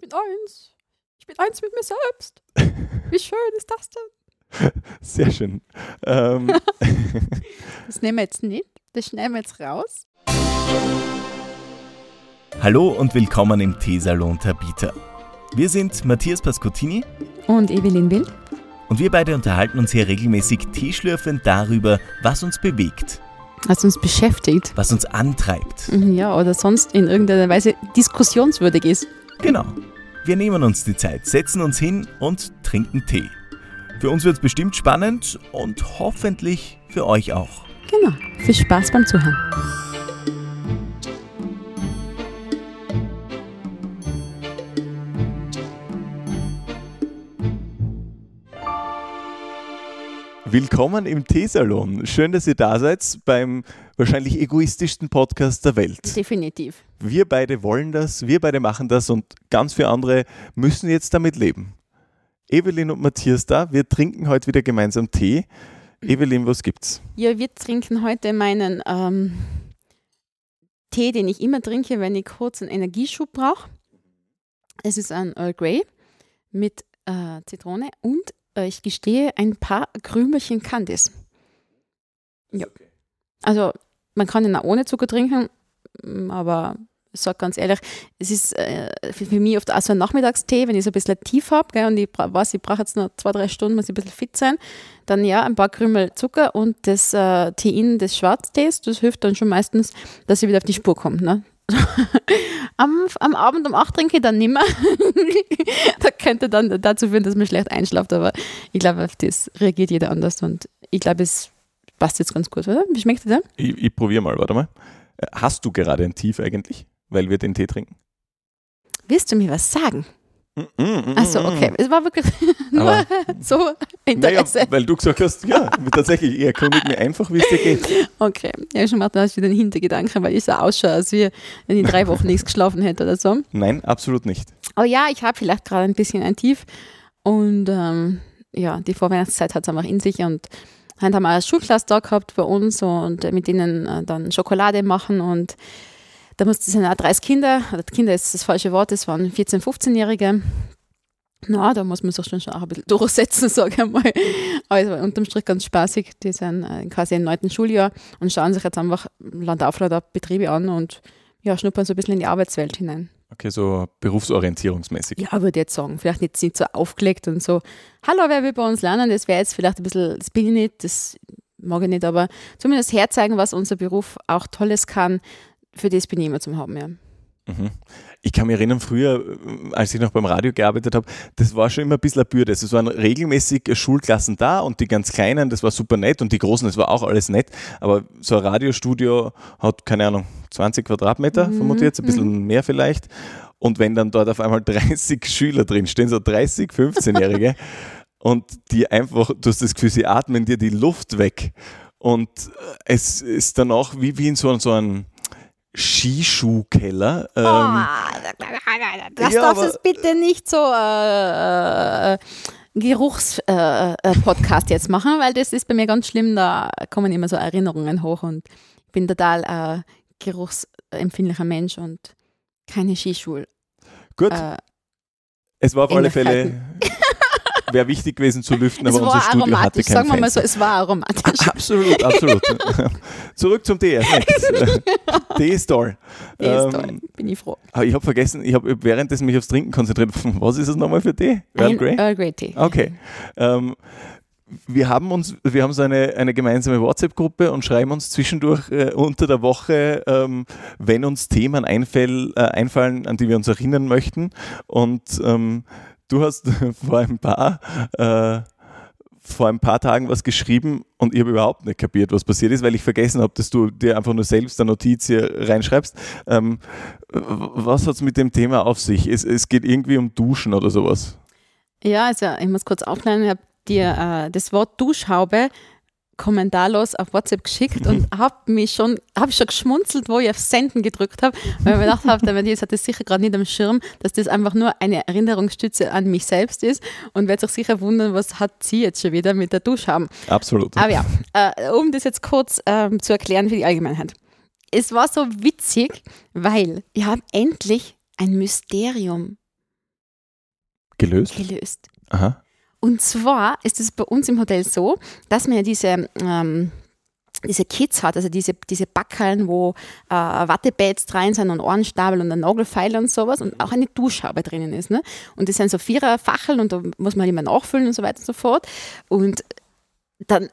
bin eins. Ich bin eins mit mir selbst. Wie schön ist das denn? Sehr schön. Ähm, Das nehmen wir jetzt nicht. Das schneiden wir jetzt raus. Hallo und willkommen im Teesalon Tabita. Wir sind Matthias Pascottini Und Evelyn Wild. und wir beide unterhalten uns hier regelmäßig teeschlürfend darüber, was uns bewegt, Was uns beschäftigt. was uns antreibt. Mhm, Ja, oder sonst in irgendeiner Weise diskussionswürdig ist. Genau. Wir nehmen uns die Zeit, setzen uns hin und trinken Tee. Für uns wird es bestimmt spannend und hoffentlich für euch auch. Genau. Viel Spaß beim Zuhören. Willkommen im Teesalon. Schön, dass ihr da seid beim wahrscheinlich egoistischsten Podcast der Welt. Definitiv. Wir beide wollen das, wir beide machen das und ganz viele andere müssen jetzt damit leben. Evelyn und Matthias da, wir trinken heute wieder gemeinsam Tee. Evelyn, was gibt's? Ja, wir trinken heute meinen ähm, Tee, den ich immer trinke, wenn ich kurz einen Energieschub brauche. Es ist ein Earl Grey mit äh, Zitrone und ich gestehe ein paar Krümelchen Candice. Ja. Also man kann ihn auch ohne Zucker trinken, mm, aber ich sage ganz ehrlich, es ist äh, für, für mich oft auch so ein Nachmittagstee, wenn ich so ein bisschen tief habe und ich weiß, ich brauche jetzt noch zwei, drei Stunden, muss ich ein bisschen fit sein, dann ja, ein paar Krümel Zucker und das äh, Tein des Schwarztees, das hilft dann schon meistens, dass ich wieder auf die Spur komme. Ne? am, am Abend um 8 trinke ich dann nimmer. das könnte dann dazu führen, dass man schlecht einschlaft, aber ich glaube, auf das reagiert jeder anders und ich glaube, es passt jetzt ganz gut, oder? Wie schmeckt der? Ich, ich probiere mal, warte mal. Äh, Hast du gerade ein Tief eigentlich, weil wir den Tee trinken? Willst du mir was sagen? Achso, okay. Es war wirklich nur so Naja, Interesse. weil du gesagt hast, ja, tatsächlich, ich erkundige mich einfach, wie es dir geht. Okay. Ja, schon macht das wieder einen Hintergedanken, weil ich so ausschaue, als wenn ich drei Wochen nichts geschlafen hätte oder so. Nein, absolut nicht. Aber ja, ich habe vielleicht gerade ein bisschen ein Tief. Und ähm, ja, die Vorweihnachtszeit hat es einfach in sich. Und heute haben wir eine Schulklasse da gehabt bei uns und mit denen äh, dann Schokolade machen. Und da mussten sind auch 30 Kinder, oder Kinder ist das falsche Wort, es waren 14-, 15-Jährige. Na, da muss man sich schon, schon auch ein bisschen durchsetzen, sage ich mal. Aber es war unterm Strich ganz spaßig. Die sind äh, quasi im neunten Schuljahr und schauen sich jetzt einfach Land auf, Land ab Betriebe an und ja, schnuppern so ein bisschen in die Arbeitswelt hinein. Okay, so berufsorientierungsmäßig. Ja, würde ich jetzt sagen. Vielleicht jetzt nicht so aufgelegt und so, hallo, wer will bei uns lernen? Das wäre jetzt vielleicht ein bisschen, das bin ich nicht, das mag ich nicht, aber zumindest herzeigen, was unser Beruf auch Tolles kann, für das bin ich immer zum Haben, ja. Mhm. Ich kann mich erinnern, früher, als ich noch beim Radio gearbeitet habe, das war schon immer ein bisschen eine Bürde. Es waren regelmäßig Schulklassen da und die ganz Kleinen, das war super nett und die Großen, das war auch alles nett. Aber so ein Radiostudio hat, keine Ahnung, 20 Quadratmeter, Mhm, jetzt, ein bisschen mehr vielleicht. Und wenn dann dort auf einmal 30 Schüler drin stehen, so 30, 15-Jährige, und die einfach, du hast das Gefühl, sie atmen dir die Luft weg. Und es ist dann auch wie, wie in so, so einem Skischuhkeller. Ähm, Oh, das ja, darf aber- es bitte nicht so äh, äh, Geruchspodcast äh, Podcast jetzt machen, weil das ist bei mir ganz schlimm, da kommen immer so Erinnerungen hoch und ich bin total äh, geruchsempfindlicher Mensch und keine Skischuhe. Gut, Äh, es war auf alle Fälle. wäre wichtig gewesen zu lüften, es aber unser war Studio hatte aromatisch, kein sagen wir mal so, es war aromatisch. Absolut, absolut. Zurück zum Tee. nächstes. Tee ist toll. Nee, ist Ähm, toll. Bin ich froh. Aber ich habe vergessen, ich habe währenddessen mich aufs Trinken konzentriert. Was ist es nochmal für Tee? Earl Grey? Earl Grey Tee. Okay. Ähm, wir haben uns, wir haben so eine, eine gemeinsame WhatsApp-Gruppe und schreiben uns zwischendurch äh, unter der Woche, ähm, wenn uns Themen einfäll, äh, einfallen, an die wir uns erinnern möchten. Und ähm, du hast vor ein paar äh, vor ein paar Tagen was geschrieben und ich habe überhaupt nicht kapiert, was passiert ist, weil ich vergessen habe, dass du dir einfach nur selbst eine Notiz hier reinschreibst. Ähm, was hat es mit dem Thema auf sich? Es, es geht irgendwie um Duschen oder sowas. Ja, also ich muss kurz aufklären, ich habe dir äh, das Wort Duschhaube kommentarlos auf WhatsApp geschickt und habe mich schon, habe schon geschmunzelt, wo ich auf Senden gedrückt habe, weil ich mir gedacht habe, der Matthias hat das sicher gerade nicht am Schirm, dass das einfach nur eine Erinnerungsstütze an mich selbst ist und wird sich sicher wundern, was hat sie jetzt schon wieder mit der Duschhaube. Absolut. Aber ja, äh, um das jetzt kurz ähm, zu erklären für die Allgemeinheit. Es war so witzig, weil wir haben endlich ein Mysterium Gelöst? gelöst. Aha. Und zwar ist es bei uns im Hotel so, dass man ja diese, ähm, diese Kits hat, also diese, diese Backeln, wo äh, Wattepads rein sind und Ohrenstabel und ein Nagelfeil und sowas und auch eine Duschhaube drinnen ist. Ne? Und das sind so vierer Facheln und da muss man halt immer nachfüllen und so weiter und so fort. Und dann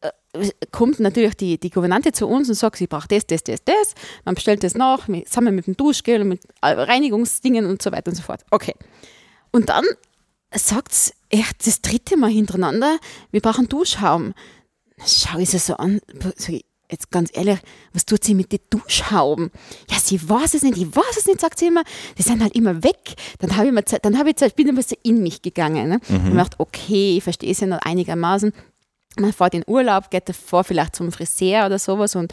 äh, kommt natürlich die, die Gouvernante zu uns und sagt, sie braucht das, das, das, das. Man bestellt das nach, zusammen mit dem Duschgel und mit äh, Reinigungsdingen und so weiter und so fort. Okay. Und dann sagt es echt das dritte Mal hintereinander, wir brauchen Duschhauben. Schau ich sie so an, sag ich, jetzt ganz ehrlich, was tut sie mit den Duschhauben? Ja, sie weiß es nicht, ich weiß es nicht, sagt sie immer. Die sind halt immer weg. Dann habe ich, mir Zeit- dann habe ich, Zeit- bin ein bisschen in mich gegangen. Ne? Und mir gedacht, okay, ich verstehe es ja noch einigermaßen. Man fährt in Urlaub, geht davor vielleicht zum Friseur oder sowas und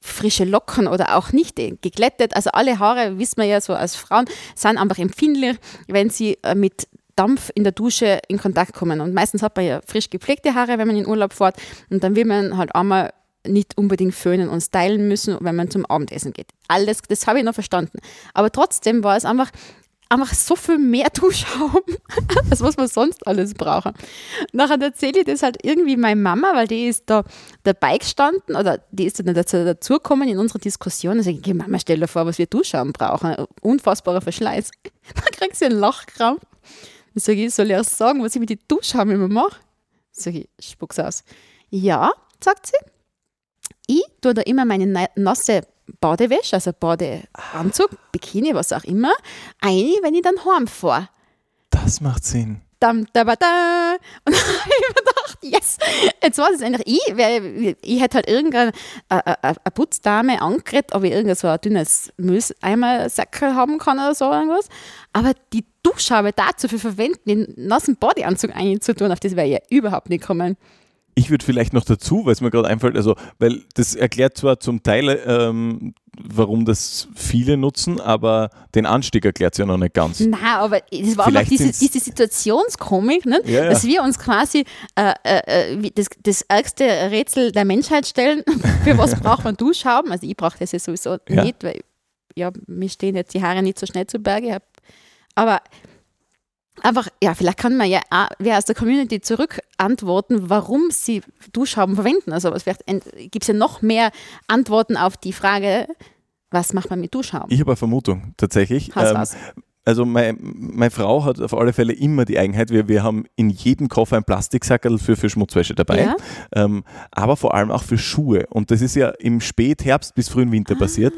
frische Locken oder auch nicht äh, geglättet. Also alle Haare, wissen wir ja so als Frauen, sind einfach empfindlich, wenn sie äh, mit Dampf in der Dusche in Kontakt kommen. Und meistens hat man ja frisch gepflegte Haare, wenn man in Urlaub fährt. Und dann will man halt einmal nicht unbedingt föhnen und stylen müssen, wenn man zum Abendessen geht. Alles, das habe ich noch verstanden. Aber trotzdem war es einfach, einfach so viel mehr Duschhauben, als was wir sonst alles brauchen. Nachher erzähle ich das halt irgendwie meiner Mama, weil die ist da dabei gestanden oder die ist dann dazu dazugekommen in unserer Diskussion. Da sage ich, "Geh, Mama, stell dir vor, was wir Duschschaum brauchen. Unfassbarer Verschleiß. Dann kriegt sie einen Lachkrampf. Dann sage ich, soll ich auch sagen, was ich mit den Duschschaum immer mache? Sage ich, spuck's aus. Ja, sagt sie. Ich tue da immer meine na- nasse Badewäsche, also Badeanzug, Bikini, was auch immer, ein, wenn ich dann heimfahre. Das macht Sinn. Dam, da, ba, da. Und dann habe ich mir gedacht, yes, jetzt war es eigentlich ich, weil ich hätte halt irgendeine äh, äh, eine Putzdame angeredet, ob ich irgend so ein dünnes Mülleimer-Säckel haben kann oder so irgendwas. Aber die Duschhaube dazu für verwenden, den nassen Bodyanzug einzutun, auf das wäre ich ja überhaupt nicht kommen. Ich würde vielleicht noch dazu, weil es mir gerade einfällt, also, weil das erklärt zwar zum Teil, ähm, warum das viele nutzen, aber den Anstieg erklärt es ja noch nicht ganz. Nein, aber es war Vielleicht einfach diese, diese Situationskomik, ne? Ja, ja. dass wir uns quasi äh, äh, äh, das, das ärgste Rätsel der Menschheit stellen. Für was braucht man Duschhauben? Also ich brauche das ja sowieso Ja. nicht, weil ja, mir stehen jetzt die Haare nicht so schnell zu Berge. Aber einfach, ja, vielleicht kann man ja wer aus der Community zurück antworten, warum sie Duschhauben verwenden. Also vielleicht gibt es ja noch mehr Antworten auf die Frage, was macht man mit Duschhauben? Ich habe eine Vermutung, tatsächlich. Hast Ähm, was? Also mein, meine Frau hat auf alle Fälle immer die Eigenheit, wir, wir haben in jedem Koffer ein Plastiksackerl für, für Schmutzwäsche dabei, Ja. ähm, aber vor allem auch für Schuhe. Und das ist ja im Spätherbst bis frühen Winter passiert.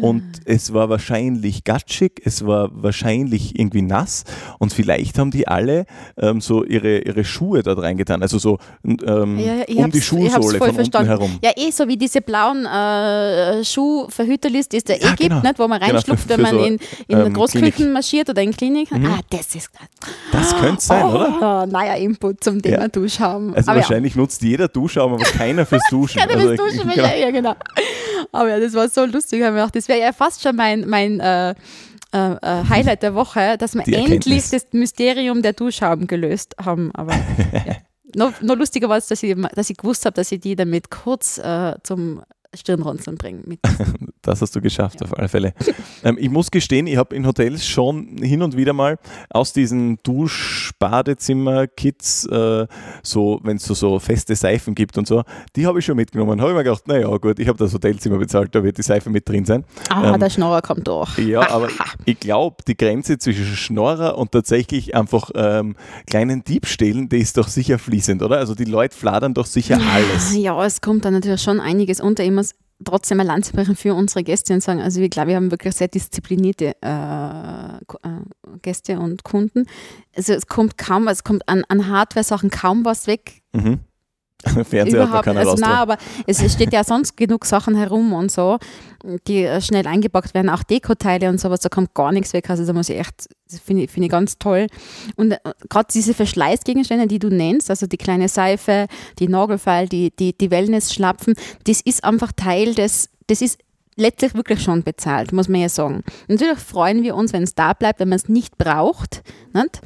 Und es war wahrscheinlich gatschig, es war wahrscheinlich irgendwie nass und vielleicht haben die alle ähm, so ihre, ihre Schuhe dort reingetan, also so ähm, Ja, ja, um die Schuhsohle von verstanden. unten herum. Ja, eh so wie diese blauen äh, Schuhverhüterlis, die es da eh Ja, gibt, genau. nicht, wo man Genau, reinschlupft, für- wenn für man so, in, in ähm, Großküchen Klinik. Marschiert oder in Klinik. Mhm. Ah, das ist Das könnte sein, oh, oder? Neuer Input zum Thema Ja. Duschhaben. Also Aber wahrscheinlich nutzt jeder Duschschaum, aber keiner fürs Duschen. Ja, keiner also, will duschen, genau. will ja, genau. Aber ja, das war so lustig. Ich habe mir gedacht, das wäre ja fast schon mein, mein äh, äh, äh, Highlight der Woche, dass wir endlich das Mysterium der Duschhauben gelöst haben. Aber ja. noch, noch lustiger war es, dass ich, dass ich gewusst habe, dass ich die damit kurz äh, zum Stirnrunzeln bringe. Mit Das hast du geschafft, auf alle Fälle. ähm, ich muss gestehen, ich habe in Hotels schon hin und wieder mal aus diesen Dusch-Badezimmer-Kits, äh, so, wenn es so, so feste Seifen gibt und so, die habe ich schon mitgenommen. Habe ich mir gedacht, naja, gut, ich habe das Hotelzimmer bezahlt, da wird die Seife mit drin sein. Ah, Ähm, der Schnorrer kommt durch. Ja, aber ich glaube, die Grenze zwischen Schnorrer und tatsächlich einfach ähm, kleinen Diebstählen, die ist doch sicher fließend, oder? Also die Leute fladern doch sicher alles. Ja, es kommt da natürlich schon einiges unter. Muss trotzdem eine Lanze brechen für unsere Gäste und sagen, also ich glaube, wir haben wirklich sehr disziplinierte äh, äh, Gäste und Kunden. Also es kommt kaum, es kommt an, an Hardware-Sachen kaum was weg. Mhm. Fernseher hat man Überhaupt, keiner also nein, aber es steht ja sonst genug Sachen herum und so, die äh, schnell eingepackt werden, auch Dekoteile und sowas, da kommt gar nichts weg. Also da muss ich echt, finde ich, finde ich ganz toll. Und äh, gerade diese Verschleißgegenstände, die du nennst, also die kleine Seife, die Nagelfeil, die, die, die Wellness-Schlapfen, das ist einfach Teil des, das ist letztlich wirklich schon bezahlt, muss man ja sagen. Natürlich freuen wir uns, wenn es da bleibt, wenn man es nicht braucht. Nicht?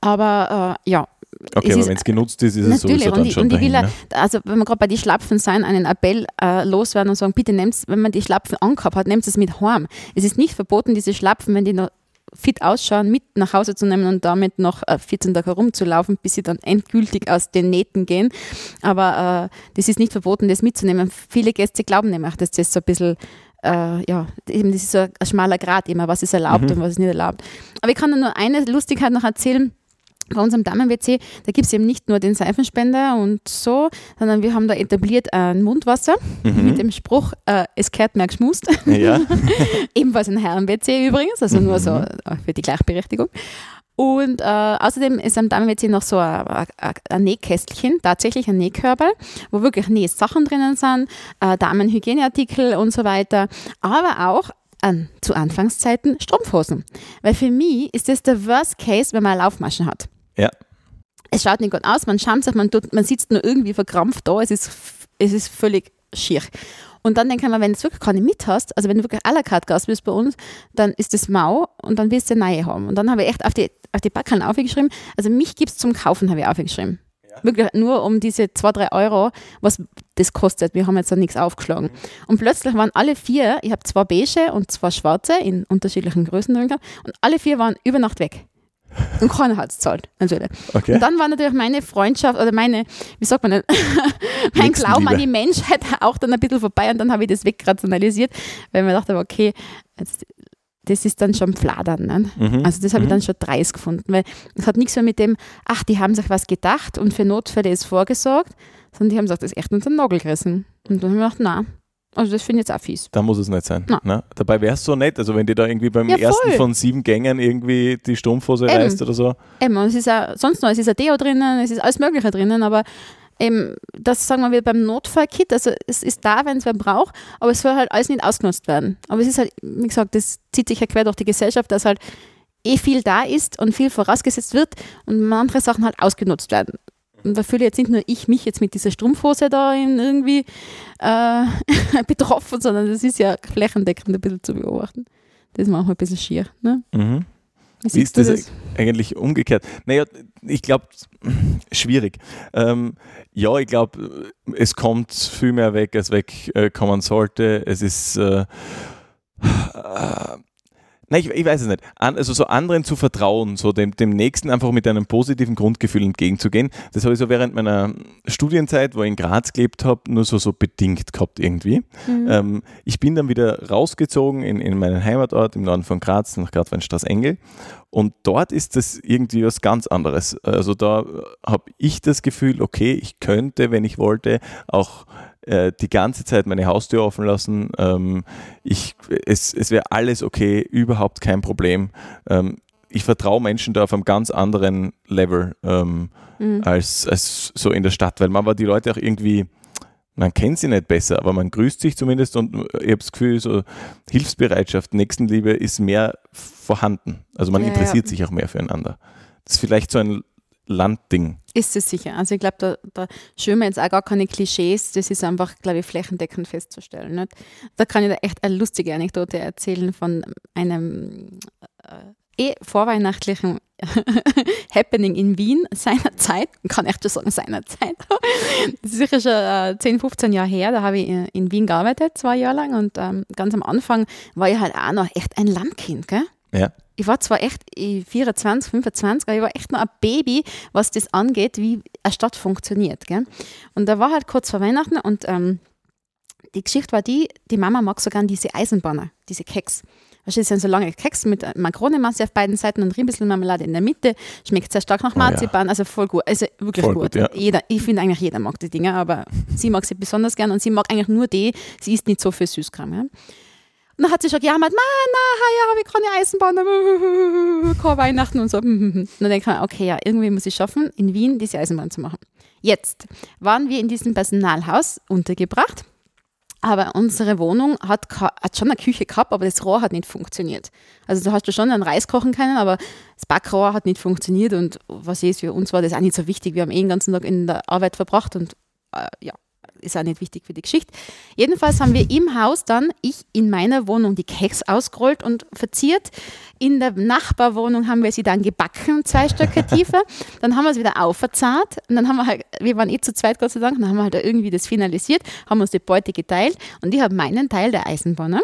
Aber äh, ja, Okay, aber wenn es genutzt ist, ist es sowieso und dann ich, schon und will, dahin. ja- ne? also wenn wir gerade bei den Schlapfen sein, einen Appell äh, loswerden und sagen, bitte nehmt wenn man die Schlapfen angehabt hat, nehmt es mit heim. Es ist nicht verboten, diese Schlapfen, wenn die noch fit ausschauen, mit nach Hause zu nehmen und damit noch 14 Tage herumzulaufen, bis sie dann endgültig aus den Nähten gehen. Aber äh, das ist nicht verboten, das mitzunehmen. Viele Gäste glauben nämlich, dass das so ein bisschen äh, ja, eben das ist so ein schmaler Grad immer, was ist erlaubt mhm. und was ist nicht erlaubt. Aber ich kann nur eine Lustigkeit noch erzählen bei unserem Damen-WC, da gibt es eben nicht nur den Seifenspender und so, sondern wir haben da etabliert ein Mundwasser mhm. mit dem Spruch, äh, es kehrt mehr geschmust. Ja. Ebenfalls ein Herren-WC übrigens, also mhm. nur so äh, für die Gleichberechtigung. Und äh, außerdem ist am Damen-WC noch so ein, ein, Nähkästchen, tatsächlich ein Nähkörper, wo wirklich Nähsachen drinnen sind, äh, Damenhygieneartikel und so weiter, aber auch an, zu Anfangszeiten Strumpfhosen. Weil für mich ist das der Worst Case, wenn man eine Laufmasche hat. Ja. Es schaut nicht gut aus, man schaut sich, man, tut, man sitzt nur irgendwie verkrampft da, es ist, es ist völlig schier. Und dann denke ich mir, wenn du wirklich keine mit hast, also wenn du wirklich à la carte Gast bist bei uns, dann ist das mau und dann willst du eine neue haben. Und dann habe ich echt auf die, auf die Backen aufgeschrieben, also mich gibt es zum Kaufen, habe ich aufgeschrieben. Ja. Wirklich nur um diese 2, 3 Euro, was das kostet. Wir haben jetzt da nichts aufgeschlagen. Mhm. Und plötzlich waren alle vier, ich habe zwei beige und zwei schwarze in unterschiedlichen Größen drin gehabt, und alle vier waren über Nacht weg. Und keiner hat es zahlt, natürlich. Okay. Und dann war natürlich meine Freundschaft oder meine, wie sagt man denn, mein Glauben an die Menschheit auch dann ein bisschen vorbei und dann habe ich das wegrationalisiert, weil mir dachte, okay, jetzt, das ist dann schon Fladern. Ne? Mhm. Also das habe ich mhm. dann schon dreist gefunden, weil es hat nichts mehr mit dem, ach, die haben sich was gedacht und für Notfälle ist vorgesorgt, sondern die haben gesagt, das ist echt unter den Nagel gerissen. Und dann habe ich gedacht, nein, also das finde ich jetzt auch fies. Da muss es nicht sein. Ne? Dabei wäre es so nett, also wenn die da irgendwie beim ja, ersten von sieben Gängen irgendwie die Strumpfhose eben. reißt oder so. Eben, und es ist auch, sonst noch, es ist ein Deo drinnen, es ist alles mögliche drinnen, aber eben, das sagen wir beim Notfallkit, also es ist da, wenn es wer braucht, aber es soll halt alles nicht ausgenutzt werden. Aber es ist halt, wie gesagt, das zieht sich ja quer durch die Gesellschaft, dass halt eh viel da ist und viel vorausgesetzt wird und manche Sachen halt ausgenutzt werden. Und da fühle jetzt nicht nur ich mich jetzt mit dieser Strumpfhose da irgendwie äh, betroffen, sondern das ist ja flächendeckend ein bisschen zu beobachten. Das ist manchmal ein bisschen schier. Ne? Mhm. Wie ist das, das, eigentlich umgekehrt? Naja, ich glaube, schwierig. Ähm, ja, ich glaube, es kommt viel mehr weg, als wegkommen sollte. Es ist äh, Nein, ich, ich, weiß es nicht. An, also so anderen zu vertrauen, so dem, dem Nächsten einfach mit einem positiven Grundgefühl entgegenzugehen, das habe ich so während meiner Studienzeit, wo ich in Graz gelebt habe, nur so, so bedingt gehabt irgendwie. Mhm. Ähm, ich bin dann wieder rausgezogen in, in meinen Heimatort im Norden von Graz, nach Graz-Weinstraß-Engel. Und dort ist das irgendwie was ganz anderes. Also da habe ich das Gefühl, okay, ich könnte, wenn ich wollte, auch äh, die ganze Zeit meine Haustür offen lassen. Ähm, ich, es es wäre alles okay, überhaupt kein Problem. Ähm, ich vertraue Menschen da auf einem ganz anderen Level ähm, mhm. als, als so in der Stadt, weil man war die Leute auch irgendwie, man kennt sie nicht besser, aber man grüßt sich zumindest und ich habe das Gefühl, so Hilfsbereitschaft, Nächstenliebe ist mehr vorhanden. Also man ja, interessiert ja. sich auch mehr füreinander. Das ist vielleicht so ein Landding. Ist es sicher. Also ich glaube, da, da schwimmen jetzt auch gar keine Klischees. Das ist einfach, glaube ich, flächendeckend festzustellen. Nicht? Da kann ich da echt eine lustige Anekdote erzählen von einem äh, eh vorweihnachtlichen Happening in Wien seiner Zeit. Kann echt schon sagen, seiner Zeit. Das ist sicher schon äh, 10, 15 Jahre her. Da habe ich in, in, Wien gearbeitet, zwei Jahre lang. Und ähm, ganz am Anfang war ich halt auch noch echt ein Landkind. Gell? Ja ich war zwar echt 24, 25, aber ich war echt noch ein Baby, was das angeht, wie eine Stadt funktioniert. Gell? Und da war halt kurz vor Weihnachten und ähm, die Geschichte war die, die Mama mag so gern diese Eisenbahner, diese Keks. Das sind so lange Keks mit Makronemasse auf beiden Seiten und ein bisschen Marmelade in der Mitte. Schmeckt sehr stark nach Marzipan, oh ja. also voll gut. Also wirklich voll gut. gut ja. jeder, ich finde eigentlich jeder mag die Dinge, aber sie mag sie besonders gern und sie mag eigentlich nur die. Sie isst nicht so viel Süßkram. Ja? Und dann hat sie schon gejammert, na, na, ja, habe ich keine Eisenbahn, keine Weihnachten und so. Und dann denke ich okay, ja, irgendwie muss ich schaffen, in Wien diese Eisenbahn zu machen. Jetzt waren wir in diesem Personalhaus untergebracht, aber unsere Wohnung hat, hat schon eine Küche gehabt, aber das Rohr hat nicht funktioniert. Also da hast du schon einen Reis kochen können, aber das Backrohr hat nicht funktioniert und was ist, für uns war das auch nicht so wichtig. Wir haben eh den ganzen Tag in der Arbeit verbracht und äh, ja, ist auch nicht wichtig für die Geschichte. Jedenfalls haben wir im Haus dann, ich in meiner Wohnung, die Keks ausgerollt und verziert. In der Nachbarwohnung haben wir sie dann gebacken, zwei Stöcke tiefer. Dann haben wir es wieder aufverzahrt und dann haben wir halt, wir waren eh zu zweit, Gott sei Dank, dann haben wir halt irgendwie das finalisiert, haben uns die Beute geteilt und ich habe meinen Teil der Eisenbahner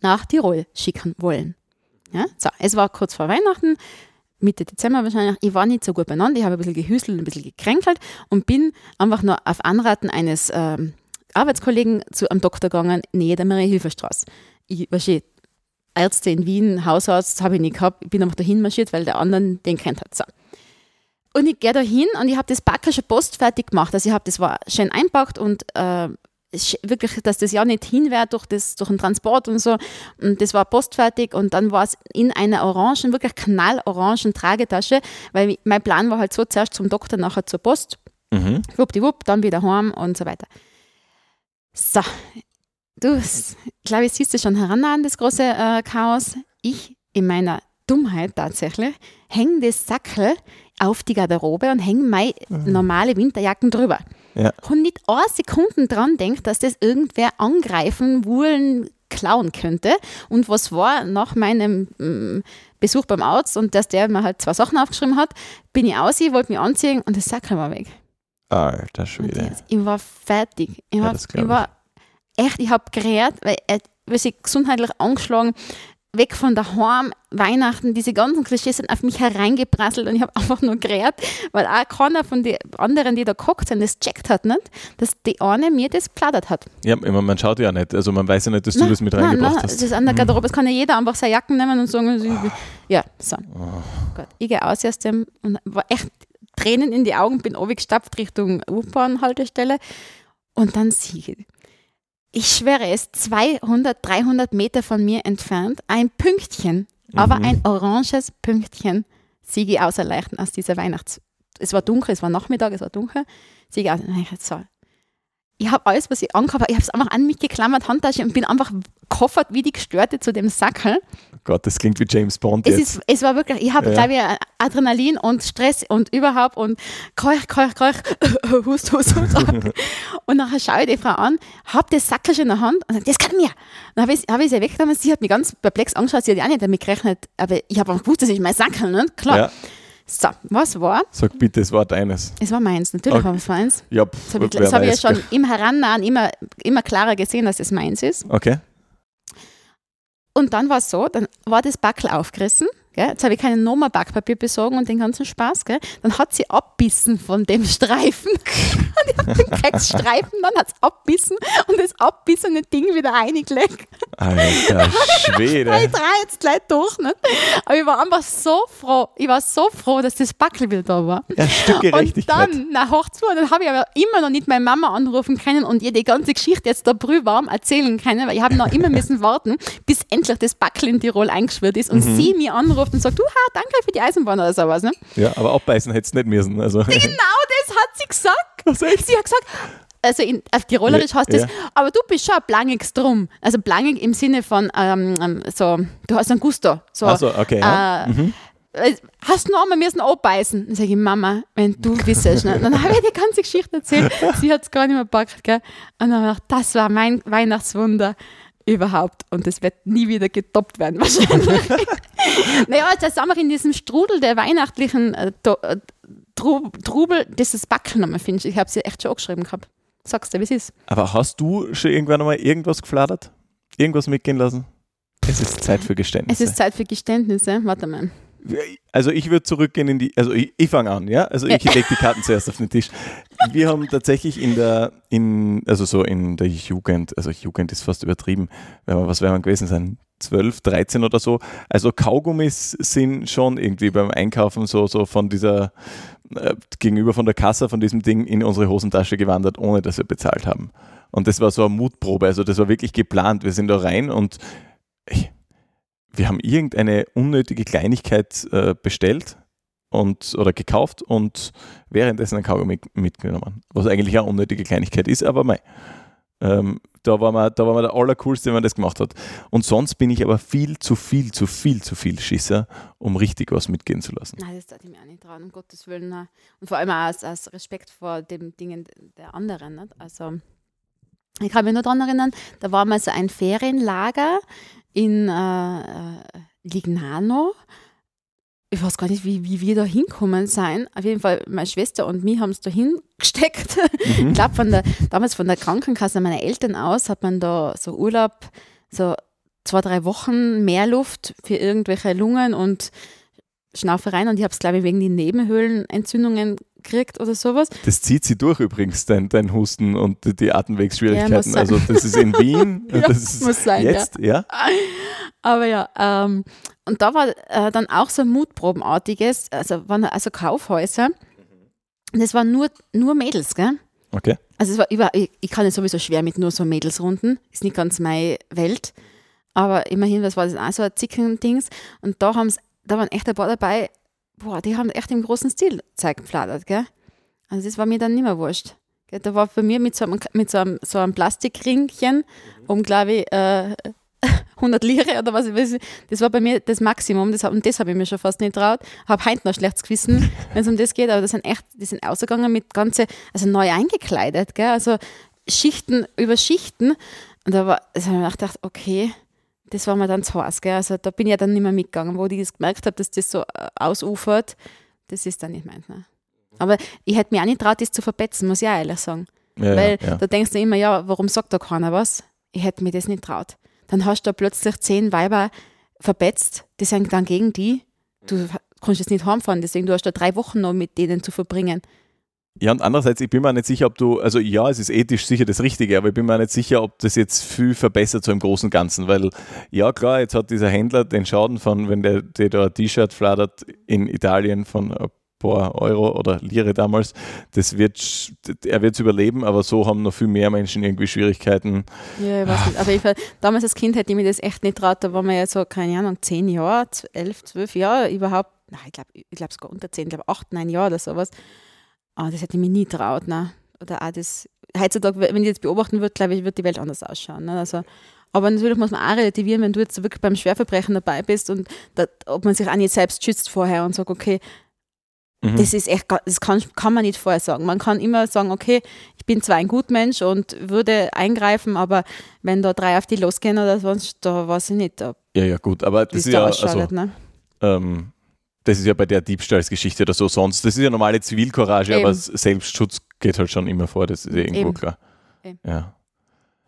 nach Tirol schicken wollen. Ja, so, es war kurz vor Weihnachten, Mitte Dezember wahrscheinlich. Ich war nicht so gut beieinander, ich habe ein bisschen gehüstelt, ein bisschen gekränkelt und bin einfach nur auf Anraten eines ähm, Arbeitskollegen zu einem Doktor gegangen, nähe der Marie-Hilfer-Straße. Ich war schon Ärzte in Wien, Hausarzt, habe ich nicht gehabt. Ich bin einfach dahin marschiert, weil der anderen den kennt hat. So. Und ich gehe da hin und ich habe das Backer schon postfertig gemacht. Also ich habe das war schön einpackt und äh, wirklich, dass das ja nicht hin wäre durch, das, durch den Transport und so. Und das war postfertig und dann war es in einer orangen, wirklich knallorangen Tragetasche, weil mein Plan war halt so, zuerst zum Doktor, nachher zur Post. Mhm. Wuppdiwupp, dann wieder heim und so weiter. So, du, glaube ich, siehst du schon heran an das große äh, Chaos. Ich in meiner Dummheit tatsächlich hänge das Sackel auf die Garderobe und hänge meine mhm. normale Winterjacken drüber. Ja. Und nicht eine Sekunde dran denkt, dass das irgendwer angreifen, wollen, klauen könnte. Und was war nach meinem mm, Besuch beim Arzt und dass der mir halt zwei Sachen aufgeschrieben hat, bin ich aus, ich wollte mich anziehen und das Sackel war weg. Alter Schwede. Ich war fertig. Ich, ja, war, ich war echt, ich habe gerät, weil, weil sie gesundheitlich angeschlagen weg von daheim, Weihnachten, diese ganzen Klischees sind auf mich hereingeprasselt und ich habe einfach nur gerät, weil auch keiner von den anderen, die da geguckt sind, das checkt hat nicht, dass die eine mir das plaudert hat. Ja, man schaut ja nicht, also man weiß ja nicht, dass du das mit nein, reingebracht nein, hast. Das ist an der Garderobe, das kann ja jeder einfach seine Jacken nehmen und sagen, ja, so. Oh. Gott, ich gehe aus aus dem und war echt Tränen in die Augen, bin gestapft Richtung U-Bahn-Haltestelle und dann sie ich schwöre es, 200, 300 Meter von mir entfernt, ein Pünktchen, mhm. aber ein oranges Pünktchen, Siege auserleichten aus dieser Weihnachts... Es war dunkel, es war Nachmittag, es war dunkel. Siege aus... So, ich habe alles, was ich angehabt habe, ich habe es einfach an mich geklammert, Handtasche und bin einfach koffert wie die Gestörte zu dem Sackel. Gott, das klingt wie James Bond es jetzt. Ist, es war wirklich, ich habe, ja. glaube ich, Adrenalin und Stress und überhaupt und keuch, keuch, keuch, hust, hust, hust. und nachher schaue ich die Frau an, habe das Sackel in der Hand und sage, das kann mir. Dann habe ich, hab ich sie weggenommen, sie hat mich ganz perplex angeschaut, sie hat ja auch nicht damit gerechnet, aber ich habe auch gewusst, das ist mein Sackel, ne? klar. Ja. So, was war? Sag bitte, es war deines. Es war meins, natürlich okay. war es meins. Ja, pff, das habe ich, hab ich ja schon im Herannahen immer, immer klarer gesehen, dass es meins ist. Okay. Und dann war es so, dann war das Backel aufgerissen Gell? Jetzt habe ich keinen Nummer Backpapier besorgen und den ganzen Spaß. Gell? Dann hat sie abbissen von dem Streifen. und ich habe den Keksstreifen, dann hat es abbissen und das abbissene Ding wieder eingelegt. Alter Schwede. ich drehe jetzt gleich durch. Nicht? Aber ich war einfach so froh. Ich war so froh, dass das Backel wieder da war. Ja, Stück Gerechtigkeit. Und dann, na, hoch zu, dann habe ich aber immer noch nicht meine Mama anrufen können und ihr die ganze Geschichte jetzt da brühwarm erzählen können, weil ich habe noch immer müssen warten, bis endlich das Backel in Tirol eingeschwört ist und mhm. sie mir anruft anruft und sagt, du, danke für die Eisenbahn oder sowas. Ne? Ja, aber abbeißen hättest du nicht müssen. Also. Genau das hat sie gesagt. Was echt? Sie hat gesagt, also in, auf Tirolerisch heißt das, ja. aber du bist schon blangig drum. Also blangig im Sinne von ähm, ähm, so, du hast einen Gusto. So, Ach so, okay. Ja. Äh, mhm. Äh, hast du noch einmal müssen abbeißen? Dann sage ich, Mama, wenn du wissest. Ne? Dann habe ich die ganze Geschichte erzählt. Sie hat es gar nicht mehr gepackt. Gell? Und dann habe ich gedacht, das war mein Weihnachtswunder überhaupt. Und das wird nie wieder getoppt werden, wahrscheinlich. naja, jetzt sind wir in diesem Strudel der weihnachtlichen äh, äh Trubel, dieses Backeln nochmal, finde ich. Ich habe sie echt schon angeschrieben gehabt. Sagst du, wie es ist. Aber hast du schon irgendwann einmal irgendwas gefladert? Irgendwas mitgehen lassen? Es ist Zeit für Geständnisse. Es ist Zeit für Geständnisse. Warte mal. Also ich würde zurückgehen in die, also ich, ich fange an, ja. Also ich lege die Karten zuerst auf den Tisch. Wir haben tatsächlich in der, in, also so in der Jugend, also Jugend ist fast übertrieben, was wäre man gewesen sein? 12, 13 oder so. Also Kaugummis sind schon irgendwie beim Einkaufen so, so von dieser, äh, gegenüber von der Kasse von diesem Ding in unsere Hosentasche gewandert, ohne dass wir bezahlt haben. Und das war so eine Mutprobe, also das war wirklich geplant. Wir sind da rein und ich, wir haben irgendeine unnötige Kleinigkeit äh, bestellt und, oder gekauft und währenddessen ein Kaugummi mitgenommen. Was eigentlich eine unnötige Kleinigkeit ist, aber mei. Ähm, da, war man, da war man der Allercoolste, wenn man das gemacht hat. Und sonst bin ich aber viel zu viel, zu viel, zu viel Schisser, um richtig was mitgehen zu lassen. Nein, das darf ich mir auch nicht trauen, um Gottes Willen. Und vor allem auch aus, aus Respekt vor den Dingen der anderen. Nicht? Also, ich kann mich nur daran erinnern, da war mal so ein Ferienlager in äh, äh, Lignano. Ich weiß gar nicht, wie, wie wir da hinkommen sein. Auf jeden Fall, meine Schwester und mich haben es da hingesteckt. Mhm. Ich glaube, von damals von der Krankenkasse meiner Eltern aus hat man da so Urlaub, so zwei, drei Wochen mehr Luft für irgendwelche Lungen und Schnaufereien und ich habe es, glaube ich, wegen den Nebenhöhlenentzündungen gekriegt oder sowas. Das zieht sie durch übrigens, dein, dein Husten und die Atemwegsschwierigkeiten. Ja, also das ist in Wien. ja, das ist muss sein, jetzt, ja. ja. Aber ja, ähm, und da war äh, dann auch so ein Mutprobenartiges, also waren also Kaufhäuser. Das waren nur, nur Mädels, gell? Okay. Also es war über, ich, ich kann es sowieso schwer mit nur so Mädels runden. Ist nicht ganz meine Welt. Aber immerhin, was war das auch so ein Zicken-Dings. Und da haben da waren echt ein paar dabei, boah, die haben echt im großen Stil Zeug gefladert, gell? Also das war mir dann nicht mehr wurscht. Da war bei mir mit so einem, mit so einem, so einem Plastikringchen um, glaube ich, äh, 100 Lire oder was ich weiß. Das war bei mir das Maximum. Das, und das habe ich mir schon fast nicht traut. Habe heute noch schlechtes Gewissen, wenn es um das geht. Aber das sind echt, die sind ausgegangen mit ganze, also neu eingekleidet, gell? Also Schichten über Schichten. Und da war, also ich gedacht, okay, das war mir dann zu heiß. Gell? Also da bin ich ja dann nicht mehr mitgegangen, wo ich das gemerkt habe, dass das so äh, ausufert. Das ist dann nicht meins. Ne? Aber ich hätte mir auch nicht traut, das zu verpetzen, muss ich auch ehrlich sagen. Ja, Weil ja, ja. da denkst du immer, ja, warum sagt da keiner was? Ich hätte mir das nicht traut. Dann hast du da plötzlich zehn Weiber verbetzt, die sind dann gegen die. Du kannst jetzt nicht heimfahren, deswegen du hast da drei Wochen noch mit denen zu verbringen. Ja, und andererseits, ich bin mir nicht sicher, ob du, also ja, es ist ethisch sicher das Richtige, aber ich bin mir nicht sicher, ob das jetzt viel verbessert so im Großen und Ganzen, weil ja klar, jetzt hat dieser Händler den Schaden von, wenn der, der da ein T-Shirt fladert in Italien von ein paar Euro oder Lire damals, das wird, er wird es überleben, aber so haben noch viel mehr Menschen irgendwie Schwierigkeiten. Ja, ich weiß nicht, aber ich, damals als Kind hätte ich mir das echt nicht traut, da war man ja so, keine Ahnung, zehn Jahre, elf, zwölf Jahre überhaupt, nein, ich glaube ich glaub sogar unter zehn, ich glaube acht, neun Jahre oder sowas Oh, das hätte ich mir nie traut. Ne? Oder auch das, heutzutage, wenn ich jetzt beobachten würde, glaube ich, wird die Welt anders ausschauen. Ne? Also, aber natürlich muss man auch relativieren, wenn du jetzt wirklich beim Schwerverbrechen dabei bist und da, ob man sich auch nicht selbst schützt vorher und sagt, okay, mhm. das ist echt, das kann, kann man nicht vorher sagen. Man kann immer sagen, okay, ich bin zwar ein Gutmensch und würde eingreifen, aber wenn da drei auf die losgehen oder sonst, da weiß ich nicht. Da, ja, ja, gut, aber das ist ja, also, ne? ähm, das ist ja bei der Diebstahlsgeschichte oder so sonst. Das ist ja normale Zivilcourage, Eben. aber Selbstschutz geht halt schon immer vor, das ist ja irgendwo Eben. klar. Eben. Ja.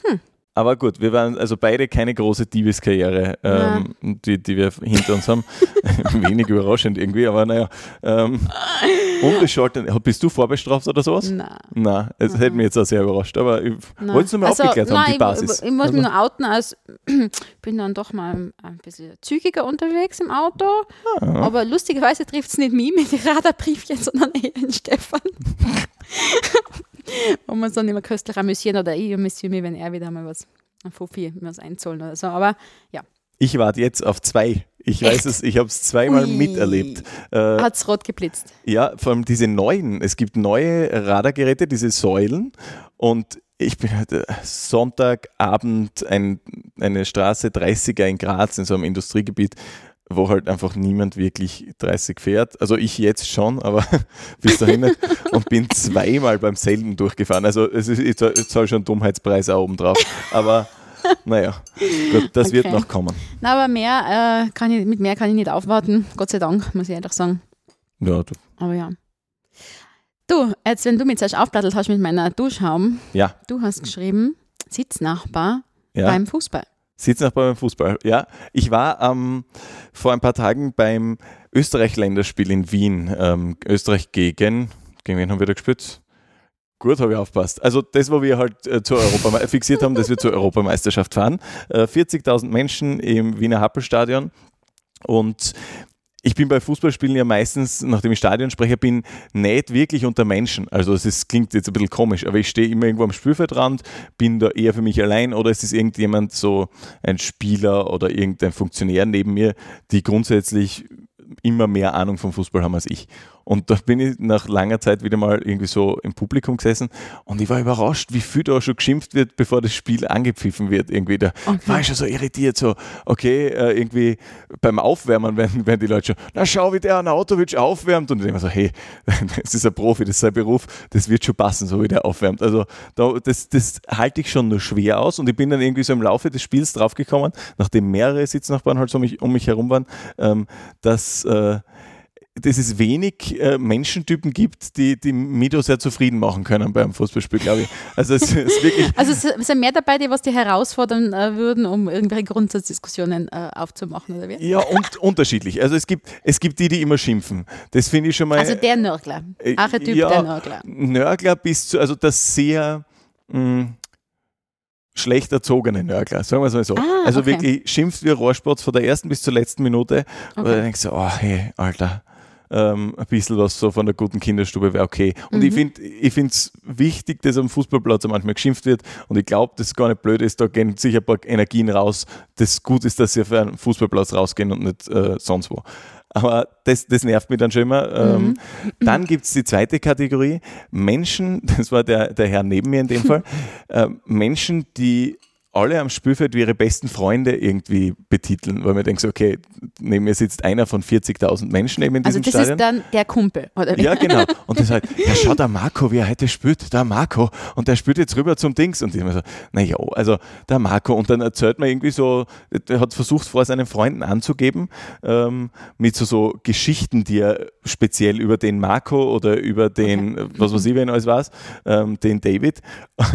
Hm. Aber gut, wir waren also beide keine große Diebeskarriere, ähm, die, die wir hinter uns haben. Wenig überraschend irgendwie, aber naja. Ähm, unbescholten, bist du vorbestraft oder sowas? Nein. Nein, es hätte mich jetzt auch sehr überrascht, aber ich wollte es nur mal also, aufgeklärt haben, nein, die Basis. Ich, ich muss mich nur outen, als bin dann doch mal ein bisschen zügiger unterwegs im Auto, ah. aber lustigerweise trifft es nicht mich mit Radarbriefchen, sondern eher den Stefan. wo wir uns dann immer köstlich amüsieren oder ich amüsiere mich, wenn er wieder mal was, ein Fuffi, was einzahlen oder so. Aber ja. Ich warte jetzt auf zwei. Ich Echt? weiß es, ich habe es zweimal Ui. miterlebt. Äh, Hat es rot geblitzt? Ja, vor allem diese neuen. Es gibt neue Radargeräte, diese Säulen. Und ich bin heute halt, äh, Sonntagabend ein, eine Straße 30er in Graz in so einem Industriegebiet wo halt einfach niemand wirklich 30 fährt. Also ich jetzt schon, aber bis dahin nicht. Und bin zweimal beim selben durchgefahren. Also es ist, ich zahle schon Dummheitspreis auch oben drauf. Aber naja, gut, das okay. wird noch kommen. Na, aber mehr, äh, kann ich, mit mehr kann ich nicht aufwarten. Gott sei Dank, muss ich einfach sagen. Ja, du. Aber ja. Du, jetzt wenn du mich zuerst aufplattelt hast mit meiner Duschhaum, ja. du hast geschrieben, Sitznachbar ja. beim Fußball. Sitznachbar beim Fußball, ja. Ich war ähm, vor ein paar Tagen beim Österreich-Länderspiel in Wien. Ähm, Österreich gegen, gegen wen haben wir da gespielt? Gut, habe ich aufpasst. Also das, wo wir halt äh, zur Europa fixiert haben, dass wir zur Europameisterschaft fahren. Äh, 40.000 Menschen im Wiener Happelstadion. Und ich bin bei Fußballspielen ja meistens, nachdem ich Stadionsprecher bin, nicht wirklich unter Menschen. Also es klingt jetzt ein bisschen komisch, aber ich stehe immer irgendwo am Spielfeldrand, bin da eher für mich allein oder es ist irgendjemand so ein Spieler oder irgendein Funktionär neben mir, die grundsätzlich immer mehr Ahnung vom Fußball haben als ich. Und da bin ich nach langer Zeit wieder mal irgendwie so im Publikum gesessen und ich war überrascht, wie viel da schon geschimpft wird, bevor das Spiel angepfiffen wird. Irgendwie da okay. war ich schon so irritiert, so, okay, äh, irgendwie beim Aufwärmen werden, werden die Leute schon, na schau, wie der Anautovic aufwärmt. Und ich denke mir so, hey, das ist ein Profi, das ist sein Beruf, das wird schon passen, so wie der aufwärmt. Also da, das, das halte ich schon nur schwer aus und ich bin dann irgendwie so im Laufe des Spiels draufgekommen, nachdem mehrere Sitznachbarn halt so um mich, um mich herum waren, ähm, dass äh, dass es wenig äh, Menschentypen gibt, die, die Mido sehr zufrieden machen können beim Fußballspiel, glaube ich. Also es ist wirklich. Also es sind mehr dabei, die was die herausfordern äh, würden, um irgendwelche Grundsatzdiskussionen äh, aufzumachen, oder wie? Ja, und unterschiedlich. Also es gibt, es gibt die, die immer schimpfen. Das finde ich schon mal. Also der Nörgler. Archetyp ja, der Nörgler. Nörgler bis zu, also das sehr mh, schlecht erzogene Nörgler, sagen wir es mal so. Ah, also okay. wirklich schimpft wie Rohrspatz von der ersten bis zur letzten Minute. Und Okay. dann denkst du, oh hey, Alter, ähm, ein bisschen was so von der guten Kinderstube wäre okay. Und Mhm. ich finde ich es wichtig, dass am Fußballplatz manchmal geschimpft wird. Und ich glaube, dass es gar nicht blöd ist, da gehen sicher ein paar Energien raus. Das gut ist, dass sie auf einen Fußballplatz rausgehen und nicht äh, sonst wo. Aber das, das nervt mich dann schon immer. Ähm, Mhm. dann gibt es die zweite Kategorie, Menschen, das war der, der Herr neben mir in dem Fall, äh, Menschen, die alle am Spielfeld wie ihre besten Freunde irgendwie betiteln, weil man denkt, so, okay, neben mir sitzt einer von 40.000 Menschen eben in Also diesem das Stadion. ist dann der Kumpel, oder? Ja, genau. Und das halt, ja, schau, der Marco, wie er heute spielt, der Marco. Und der spielt jetzt rüber zum Dings. Und ich immer so, naja, also der Marco. Und dann erzählt man irgendwie so, er hat versucht, vor seinen Freunden anzugeben, ähm, mit so, so Geschichten, die er speziell über den Marco oder über den, was weiß ich, wen alles weiß, ähm, den David.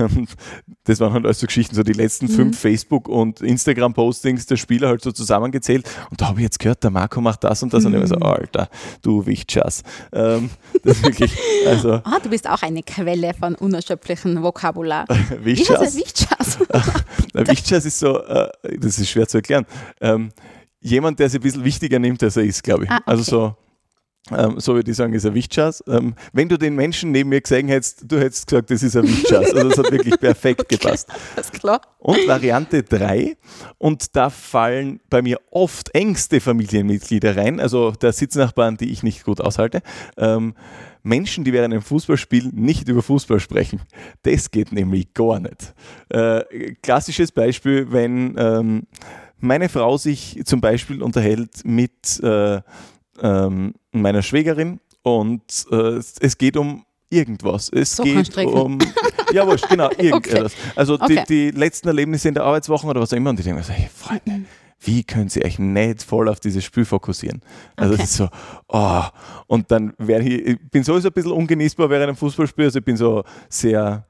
Das waren halt alles so Geschichten, so die letzten fünf Facebook- und Instagram-Postings der Spieler halt so zusammengezählt. Und da habe ich jetzt gehört, der Marco macht das und das. Und ich immer so, Alter, du Wichtschas. Ähm, das wirklich, also Ah, du bist auch eine Quelle von unerschöpflichem Vokabular. Wichtschas. das? Wichtschas? Der Wichtschas ist so, äh, das ist schwer zu erklären. Ähm, jemand, der sich ein bisschen wichtiger nimmt, als er ist, glaube ich. Ah, okay. Also so. Ähm, so würde ich sagen, ist ein Wichtschas. Ähm, wenn du den Menschen neben mir gesehen hättest, du hättest gesagt, das ist ein Wichtschas. Also das hat wirklich perfekt gepasst. Alles klar. Und Variante 3, und da fallen bei mir oft engste Familienmitglieder rein, also der Sitznachbarn, die ich nicht gut aushalte. Ähm, Menschen, die während einem Fußballspiel nicht über Fußball sprechen. Das geht nämlich gar nicht. Äh, klassisches Beispiel, wenn ähm, meine Frau sich zum Beispiel unterhält mit äh, ähm, meiner Schwägerin und äh, es geht um irgendwas. Es geht Sockenstrecken. um. Ja, wurscht, genau, irgendetwas. Also Okay. die, die letzten Erlebnisse in der Arbeitswoche oder was auch immer. Und ich denke mir so, hey, Freunde, wie können Sie euch nicht voll auf dieses Spiel fokussieren? Also Okay. es ist so, oh. Und dann werde ich, ich bin sowieso ein bisschen ungenießbar während einem Fußballspiel. Also ich bin so sehr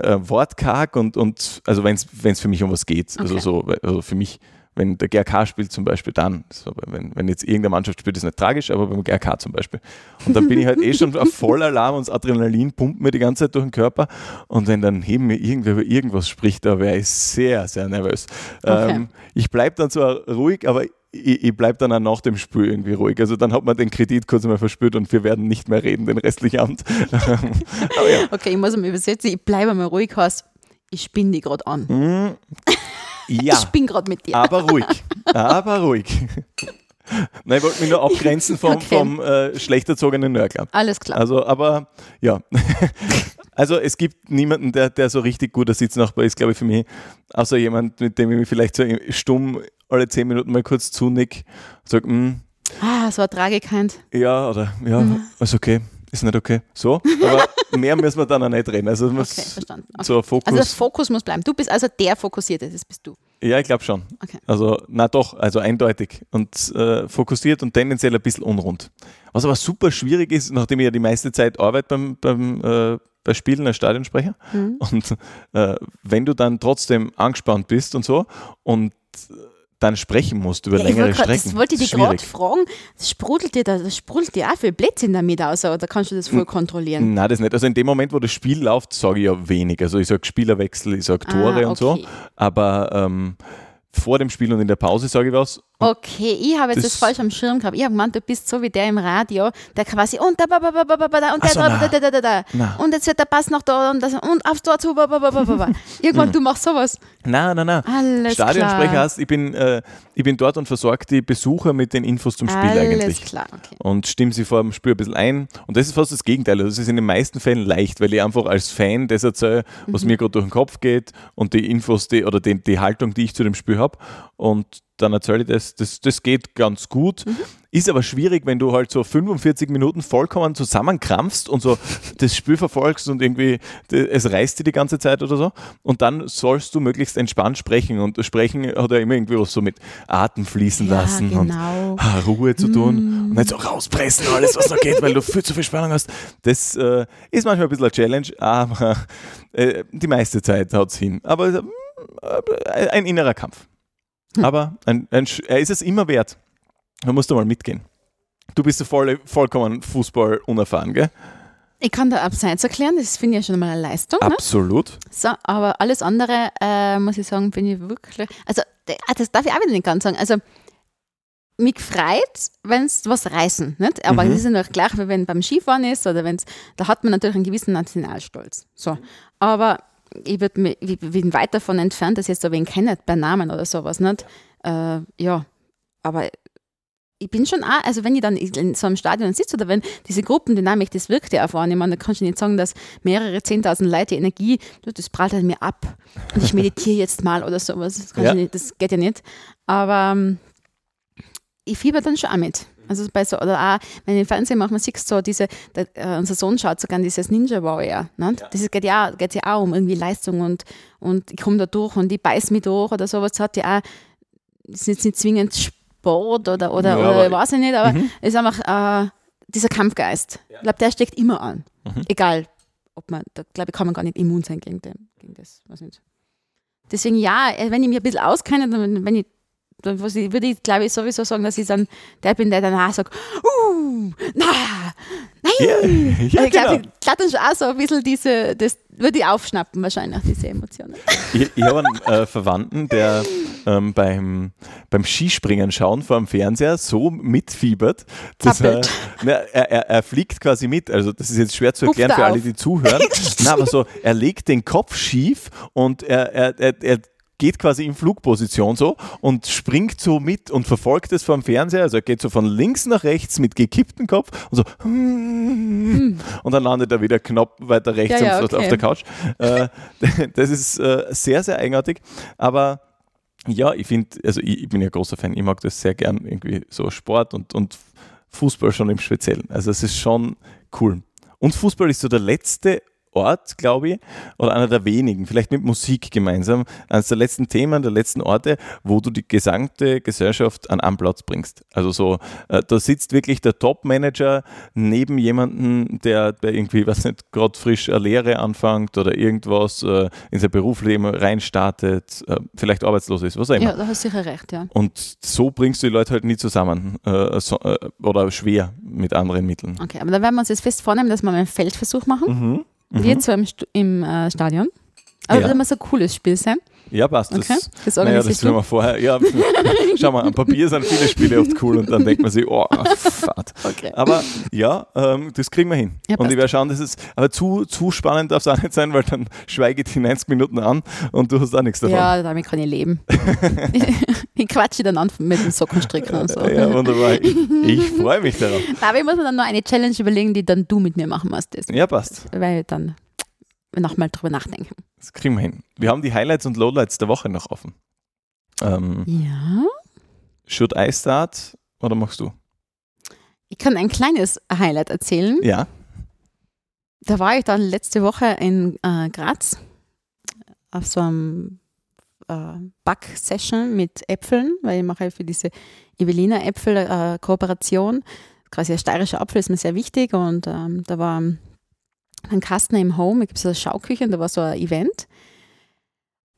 äh, wortkarg und, und also wenn es für mich um was geht. Also Okay. so, also für mich, wenn der GRK spielt zum Beispiel, dann, so, wenn, wenn jetzt irgendeine Mannschaft spielt, ist nicht tragisch, aber beim GRK zum Beispiel. Und dann bin ich halt eh schon auf Vollalarm und das Adrenalin pumpt mir die ganze Zeit durch den Körper. Und wenn dann neben mir irgendwer über irgendwas spricht, da wäre ich sehr, sehr nervös. Okay. Ähm, ich bleibe dann zwar ruhig, aber ich, ich bleibe dann auch nach dem Spiel irgendwie ruhig. Also dann hat man den Kredit kurz einmal verspürt und wir werden nicht mehr reden den restlichen Abend. ja. Okay, ich muss mal übersetzen. Ich bleibe mal ruhig, heißt, ich spinne die gerade an. Mhm. Ja, Ich spinne gerade mit dir. aber ruhig. Aber ruhig. Nein, ich wollte mich nur abgrenzen vom, Okay. vom äh, schlecht erzogenen Nörgler. Alles klar. Also, aber ja. Also es gibt niemanden, der, der so richtig guter Sitznachbar ist, glaube ich, für mich, außer jemand, mit dem ich mich vielleicht so stumm alle zehn Minuten mal kurz zunick und sage, "Mm, ah, so eine Tragikheit. ja oder ja, Mhm. ist okay, ist nicht okay. So, aber mehr müssen wir dann auch nicht reden. Also, Okay, verstanden. Okay. so Fokus. Also das Fokus muss bleiben. Du bist also der Fokussierte, das bist du. Ja, ich glaube schon. Okay. Also, na doch, also eindeutig und äh, fokussiert und tendenziell ein bisschen unrund. Was aber super schwierig ist, nachdem ich ja die meiste Zeit arbeite beim, beim äh, bei Spielen als Stadionsprecher Mhm. und äh, wenn du dann trotzdem angespannt bist und so und dann sprechen musst über Ja, längere wollte grad- Strecken. das wollte ich dich gerade fragen. Sprudelt dir, da, sprudelt dir auch viel Blödsinn damit aus, oder kannst du das voll kontrollieren? Nein, das nicht. Also in dem Moment, wo das Spiel läuft, sage ich ja wenig. Also ich sage Spielerwechsel, ich sage Tore Ah, und so. okay. Aber ähm, vor dem Spiel und in der Pause sage ich was. Okay, ich habe jetzt das, Das- falsch am Schirm gehabt. Ich habe gemeint, du bist so wie der im Radio, der quasi und da, ba, ba, ba, ba, ba, da und der so, da, da, da, da, da. Na. und jetzt wird der Pass noch da und, das, und aufs Tor zu. Ba, ba, ba, ba, ba, ba. Irgendwann, du machst sowas. Nein, nein, nein. Alles Stadionsprecher klar. heißt, ich bin, äh, ich bin dort und versorge die Besucher mit den Infos zum Spiel Alles eigentlich. klar, okay. Und stimme sie vor dem Spiel ein bisschen ein. Und das ist fast das Gegenteil. Also das ist in den meisten Fällen leicht, weil ich einfach als Fan das erzähle, was Mhm. mir gerade durch den Kopf geht und die Infos die, oder die, die Haltung, die ich zu dem Spiel habe. Und dann erzähle ich das, das, das geht ganz gut. Mhm. Ist aber schwierig, wenn du halt so 45 Minuten vollkommen zusammenkrampfst und so das Spiel verfolgst und irgendwie es reißt dir die ganze Zeit oder so. Und dann sollst du möglichst entspannt sprechen. Und Sprechen hat ja immer irgendwie was so mit Atem fließen Ja, lassen und genau. ah, Ruhe zu tun und nicht so rauspressen alles, was noch geht, weil du viel zu viel Spannung hast. Das äh, ist manchmal ein bisschen eine Challenge, aber äh, die meiste Zeit haut es hin. Aber äh, ein innerer Kampf. Aber ein, ein, er ist es immer wert. Da musst du mal mitgehen. Du bist ja voll, vollkommen Fußball unerfahren, gell? Ich kann da abseits erklären, das finde ich ja schon mal eine Leistung. Ne? Absolut. So, aber alles andere, äh, muss ich sagen, bin ich wirklich. Also, ah, das darf ich auch wieder nicht ganz sagen. Also, mich freut, wenn es was reißen. Nicht? Aber Mhm. es ist ja noch gleich, wie wenn beim Skifahren ist oder wenn es, da hat man natürlich einen gewissen Nationalstolz. So. Aber ich, würd ich bin weit davon entfernt, dass ich jetzt so wen kenne, bei Namen oder sowas. Nicht? Äh, ja, aber ich bin schon auch, also wenn ich dann in so einem Stadion sitze oder wenn diese Gruppendynamik, das wirkt ja erfahren, ich meine, da kannst du nicht sagen, dass mehrere 10.000 Leute Energie, das prallt halt mir ab und ich meditiere jetzt mal oder sowas, das, Ja. nicht, das geht ja nicht. Aber ähm, ich fieber dann schon auch mit. Also bei so, oder auch, wenn ich im Fernsehen manchmal siehst, so diese, der, äh, unser Sohn schaut sogar dieses Ninja Warrior. Ne? Das ist, geht, ja, geht ja auch um irgendwie Leistung und, und ich komme da durch und ich beiß mich durch oder sowas. Das hat ja auch, ist jetzt nicht zwingend Sport oder, oder, Ja, oder aber- weiß ich nicht, aber Mhm. es ist einfach äh, dieser Kampfgeist. Ich glaube, der steckt immer an. Mhm. Egal, ob man, da glaube ich, kann man gar nicht immun sein gegen, den, gegen das. Weiß nicht. Deswegen ja, äh, wenn ich mir ein bisschen auskenne, dann, wenn ich, dann würde ich, glaube ich, sowieso sagen, dass ich dann der bin, der danach sagt, uh, na, nein. Ja, ja, ich glaube, genau. ich glaub, dann schon auch so ein bisschen diese, das würde ich aufschnappen wahrscheinlich, diese Emotionen. Ich, ich habe einen äh, Verwandten, der ähm, beim, beim Skispringen schauen vor dem Fernseher so mitfiebert, dass er, na, er, er, er fliegt quasi mit. Also das ist jetzt schwer zu erklären er für alle, die zuhören. Na, aber so, er legt den Kopf schief und er, er, er, er geht quasi in Flugposition so und springt so mit und verfolgt es vom Fernseher. Also er geht so von links nach rechts mit gekipptem Kopf und so und dann landet er wieder knapp weiter rechts Ja, ja, auf, okay. auf der Couch. Äh, das ist äh, sehr, sehr eigenartig. Aber ja, ich finde, also ich, ich bin ja großer Fan, ich mag das sehr gern, irgendwie so Sport und, und Fußball schon im Speziellen. Also es ist schon cool. Und Fußball ist so der letzte Ort, glaube ich, oder einer der wenigen, vielleicht mit Musik gemeinsam, eines der letzten Themen, der letzten Orte, wo du die gesamte Gesellschaft an einen Platz bringst. Also so, äh, da sitzt wirklich der Top-Manager neben jemandem, der, der irgendwie, was nicht, gerade frisch eine Lehre anfängt oder irgendwas äh, in sein Berufsleben reinstartet, äh, vielleicht arbeitslos ist, was auch immer. Ja, da hast du sicher recht, ja. Und so bringst du die Leute halt nie zusammen äh, so, äh, oder schwer mit anderen Mitteln. Okay, aber dann werden wir uns jetzt fest vornehmen, dass wir einen Feldversuch machen. Mhm. Wir zwar im, Stu- im äh, Stadion. Aber Ja. das muss ein cooles Spiel sein. Ja, passt. Das, Okay, das naja, das organisierst werden du. wir vorher. Ja, schau mal, am Papier sind viele Spiele oft cool und dann denkt man sich, oh, fad. Okay. Aber ja, ähm, das kriegen wir hin. Ja, und ich werde schauen, dass es, aber zu, zu spannend darf es auch nicht sein, weil dann schweige ich die 90 Minuten an und du hast auch nichts davon. Ja, damit kann ich leben. ich, ich quatsche dann an mit dem Sockenstricken und so. Ja, wunderbar. Ich, ich freue mich darauf. Aber ich muss mir dann noch eine Challenge überlegen, die dann du mit mir machen musst. Das, Ja, passt. Weil dann nochmal drüber nachdenken. Das kriegen wir hin. Wir haben die Highlights und Lowlights der Woche noch offen. Ähm, Ja. should I start oder machst du? Ich kann ein kleines Highlight erzählen. Ja. Da war ich dann letzte Woche in äh, Graz auf so einem äh, Back-Session mit Äpfeln, weil ich mache für diese Evelina Äpfel äh, Kooperation. Quasi ein steirischer Apfel ist mir sehr wichtig und ähm, da war ein Kastner im Home, da gibt es eine Schauküche und da war so ein Event.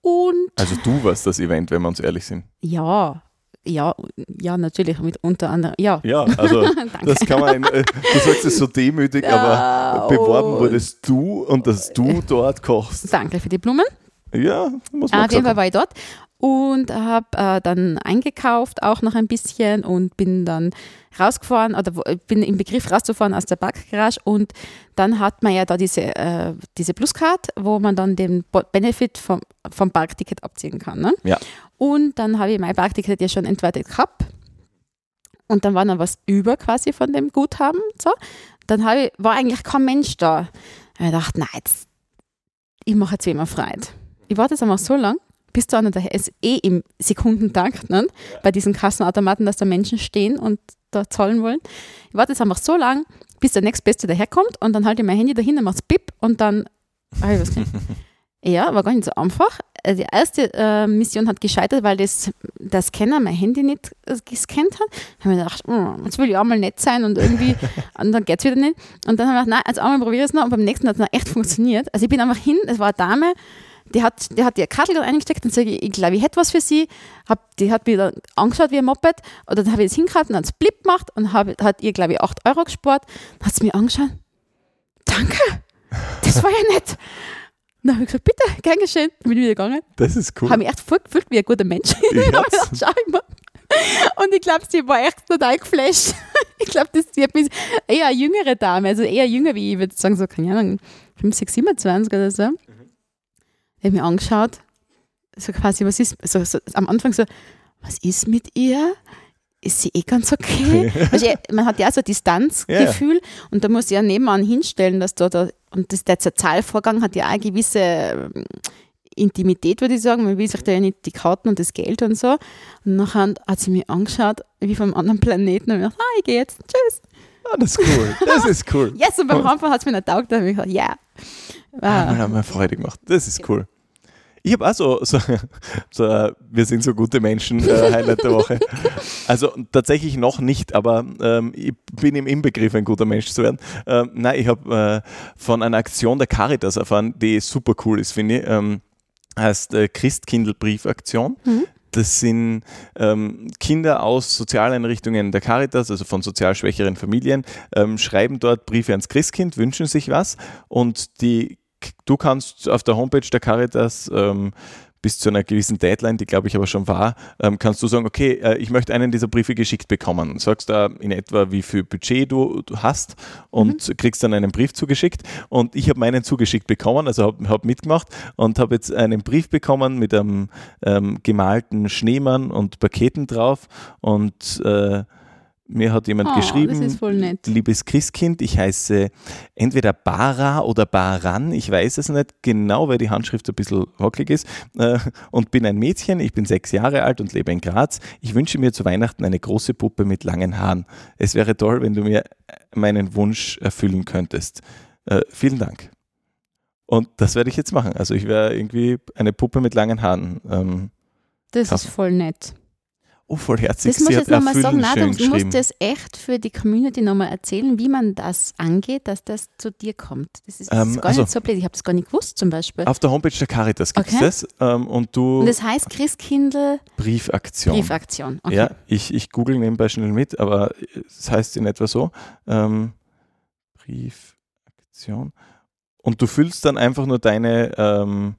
Und Also du warst das Event, wenn wir uns ehrlich sind. ja, ja, ja, natürlich mit unter anderem, ja. Ja, also das kann man, äh, du sagst es so demütig, aber Ja, beworben und- wurdest du und dass du dort kochst. Danke für die Blumen. Ja, muss man Auf jeden Fall sagen. war ich dort und habe äh, dann eingekauft, auch noch ein bisschen und bin dann rausgefahren oder wo- bin im Begriff rauszufahren aus der Backgarage und dann hat man ja da diese, äh, diese Pluscard, wo man dann den Benefit vom, vom Parkticket abziehen kann. Ne? Ja. Und dann habe ich mein Parkticket ja schon entwertet gehabt und dann war noch was über quasi von dem Guthaben. So. Dann ich, war eigentlich kein Mensch da. Ich dachte, nein, jetzt, ich mache jetzt wie immer Freude. Ich warte jetzt einfach so lang, bist du an der ist eh im Sekundentakt, ne? bei diesen Kassenautomaten, dass da Menschen stehen und da zahlen wollen. Ich warte jetzt einfach so lang, bis der nächstbeste daherkommt und dann halte ich mein Handy dahinter, macht's Bip und dann, ah, ich weiß nicht. Ja, war gar nicht so einfach. Äh, die erste äh, Mission hat gescheitert, weil das, der Scanner mein Handy nicht äh, gescannt hat. Da habe ich gedacht, oh, jetzt will ich auch mal nett sein und irgendwie, und dann geht es wieder nicht. Und dann habe ich gedacht, nein, also einmal probiere ich es noch und beim nächsten hat es noch echt funktioniert. Also ich bin einfach hin, es war eine Dame, die hat, die hat ihr Karte eingesteckt und sage ich, ich glaube, ich hätte was für sie. Hab, die hat mir dann angeschaut wie ein Moped oder dann habe ich es hingehalten und hat es Blip gemacht und hab, hat ihr, glaube ich, 8 Euro gespart. Dann hat sie mir angeschaut, danke, das war ja nett. Dann habe ich gesagt, bitte, gern geschehen. Bin ich wieder gegangen. Das ist cool. Habe mich echt voll gefühlt wie ein guter Mensch. Ich. Und ich glaube, sie war echt total geflasht. Ich glaube, das sie hat mich eher eine jüngere Dame, also eher jünger wie ich, würde sagen, so, keine Ahnung, 5, 6, 27 oder so. Die hat mich angeschaut, so quasi, was ist, so, so, am Anfang so, was ist mit ihr? ist sie eh ganz okay. also, man hat ja so ein Distanzgefühl yeah. und da muss ich ja nebenan hinstellen, dass da, da und das, der Zahlvorgang hat ja auch eine gewisse ähm, Intimität, würde ich sagen. Man will sich da ja nicht die Karten und das Geld und so. Und nachher hat sie mich angeschaut, wie vom anderen Planeten, und ich dachte, ah, ich gehe jetzt, tschüss. Ah, das ist cool, das ist cool. yes, und beim Anfang hat es mir nicht taugt, da habe ich gesagt, ja. Yeah. Ah, haben wir Freude gemacht, das ist cool. Ich habe auch so, so, so wir sind so gute Menschen, äh, Highlight der Woche. Also tatsächlich noch nicht, aber ähm, ich bin im Inbegriff, ein guter Mensch zu werden. Ähm, nein, ich habe äh, von einer Aktion der Caritas erfahren, die super cool ist, finde ich. Ähm, heißt äh, Christkindl-Briefaktion. Mhm. Das sind ähm, Kinder aus Sozialeinrichtungen der Caritas, also von sozial schwächeren Familien, ähm, schreiben dort Briefe ans Christkind, wünschen sich was und die du kannst auf der Homepage der Caritas ähm, bis zu einer gewissen Deadline, die glaube ich aber schon war, ähm, kannst du sagen, okay, äh, ich möchte einen dieser Briefe geschickt bekommen. Sagst da in etwa, wie viel Budget du, du hast und mhm. kriegst dann einen Brief zugeschickt. Und ich habe meinen zugeschickt bekommen, also habe hab mitgemacht und habe jetzt einen Brief bekommen mit einem ähm, gemalten Schneemann und Paketen drauf und äh, mir hat jemand oh, geschrieben, liebes Christkind, ich heiße entweder Bara oder Baran, ich weiß es nicht genau, weil die Handschrift ein bisschen wackelig ist, äh, und bin ein Mädchen, ich bin sechs Jahre alt und lebe in Graz. Ich wünsche mir zu Weihnachten eine große Puppe mit langen Haaren. Es wäre toll, wenn du mir meinen Wunsch erfüllen könntest. Äh, vielen Dank. Und das werde ich jetzt machen. Also ich werde irgendwie eine Puppe mit langen Haaren. Ähm, das kaufen. ist voll nett. Oh, voll herzig. Das muss ich jetzt nochmal sagen. Nein, du musst das echt für die Community nochmal erzählen, wie man das angeht, dass das zu dir kommt. Das ist, das ähm, ist gar also, nicht so blöd. Ich habe das gar nicht gewusst zum Beispiel. Auf der Homepage der Caritas gibt es okay. das. Ähm, und, du und das heißt Christkindl Briefaktion. Briefaktion. Okay. Ja, ich, ich google nebenbei schnell mit, aber es heißt in etwa so. Ähm, Briefaktion. Und du füllst dann einfach nur deine ähm,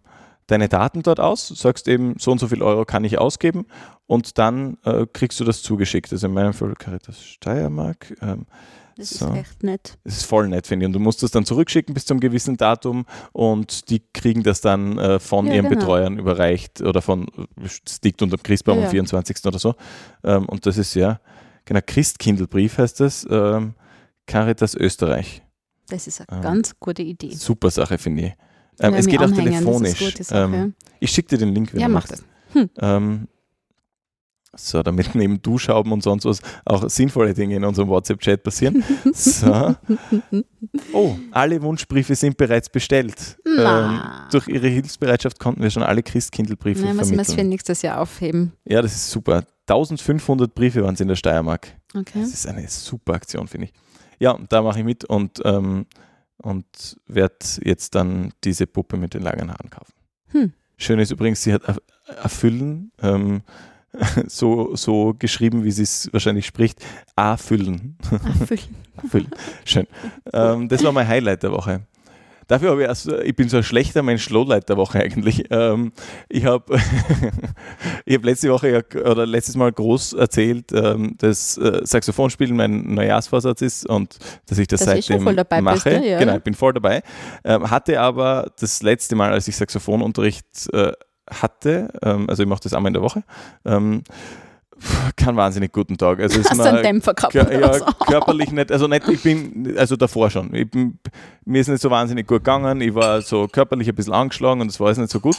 deine Daten dort aus, sagst eben, so und so viel Euro kann ich ausgeben und dann äh, kriegst du das zugeschickt. Also in meinem Fall Caritas Steiermark. Ähm, das so. ist echt nett. Das ist voll nett, finde ich. Und du musst das dann zurückschicken bis zum gewissen Datum und die kriegen das dann äh, von ja, ihren genau. Betreuern überreicht oder von, liegt unter dem Christbaum ja, am 24. oder so. Ähm, und das ist ja, genau, Christkindlbrief heißt das, ähm, Caritas Österreich. Das ist eine ähm, ganz gute Idee. Super Sache, finde ich. Ähm, es geht auch telefonisch. Ähm, ich schicke dir den Link, wenn ja, du mach das. Hm. Ähm, so, damit neben Duschhauben und sonst was auch sinnvolle Dinge in unserem WhatsApp-Chat passieren. So. Oh, alle Wunschbriefe sind bereits bestellt. Ähm, durch Ihre Hilfsbereitschaft konnten wir schon alle Christkindlbriefe Nein, vermitteln. müssen wir für nächstes Jahr aufheben. Ja, das ist super. 1500 Briefe waren es in der Steiermark. Okay. Das ist eine super Aktion, finde ich. Ja, da mache ich mit und ähm, und werde jetzt dann diese Puppe mit den langen Haaren kaufen. Hm. Schön ist übrigens, sie hat erfüllen, ähm, so, so geschrieben, wie sie es wahrscheinlich spricht, erfüllen. Erfüllen. erfüllen. Schön. Ähm, das war mein Highlight der Woche. Dafür habe ich, also, ich bin so ein schlechter Mensch Lowlight der Woche eigentlich. Ähm, ich habe ich hab letzte Woche oder letztes Mal groß erzählt, ähm, dass äh, Saxophonspielen mein Neujahrsvorsatz ist und dass ich das, das seitdem mache. Bist, ja. Genau, ich bin voll dabei. Ähm, hatte aber das letzte Mal, als ich Saxophonunterricht äh, hatte, ähm, also ich mache das einmal in der Woche, ähm, keinen wahnsinnig guten Tag. Also Hast du einen Dämpfer gehabt? Ja, so? körperlich nicht, also nicht, ich bin, also davor schon. Bin, mir ist nicht so wahnsinnig gut gegangen, ich war so körperlich ein bisschen angeschlagen und es war jetzt nicht so gut.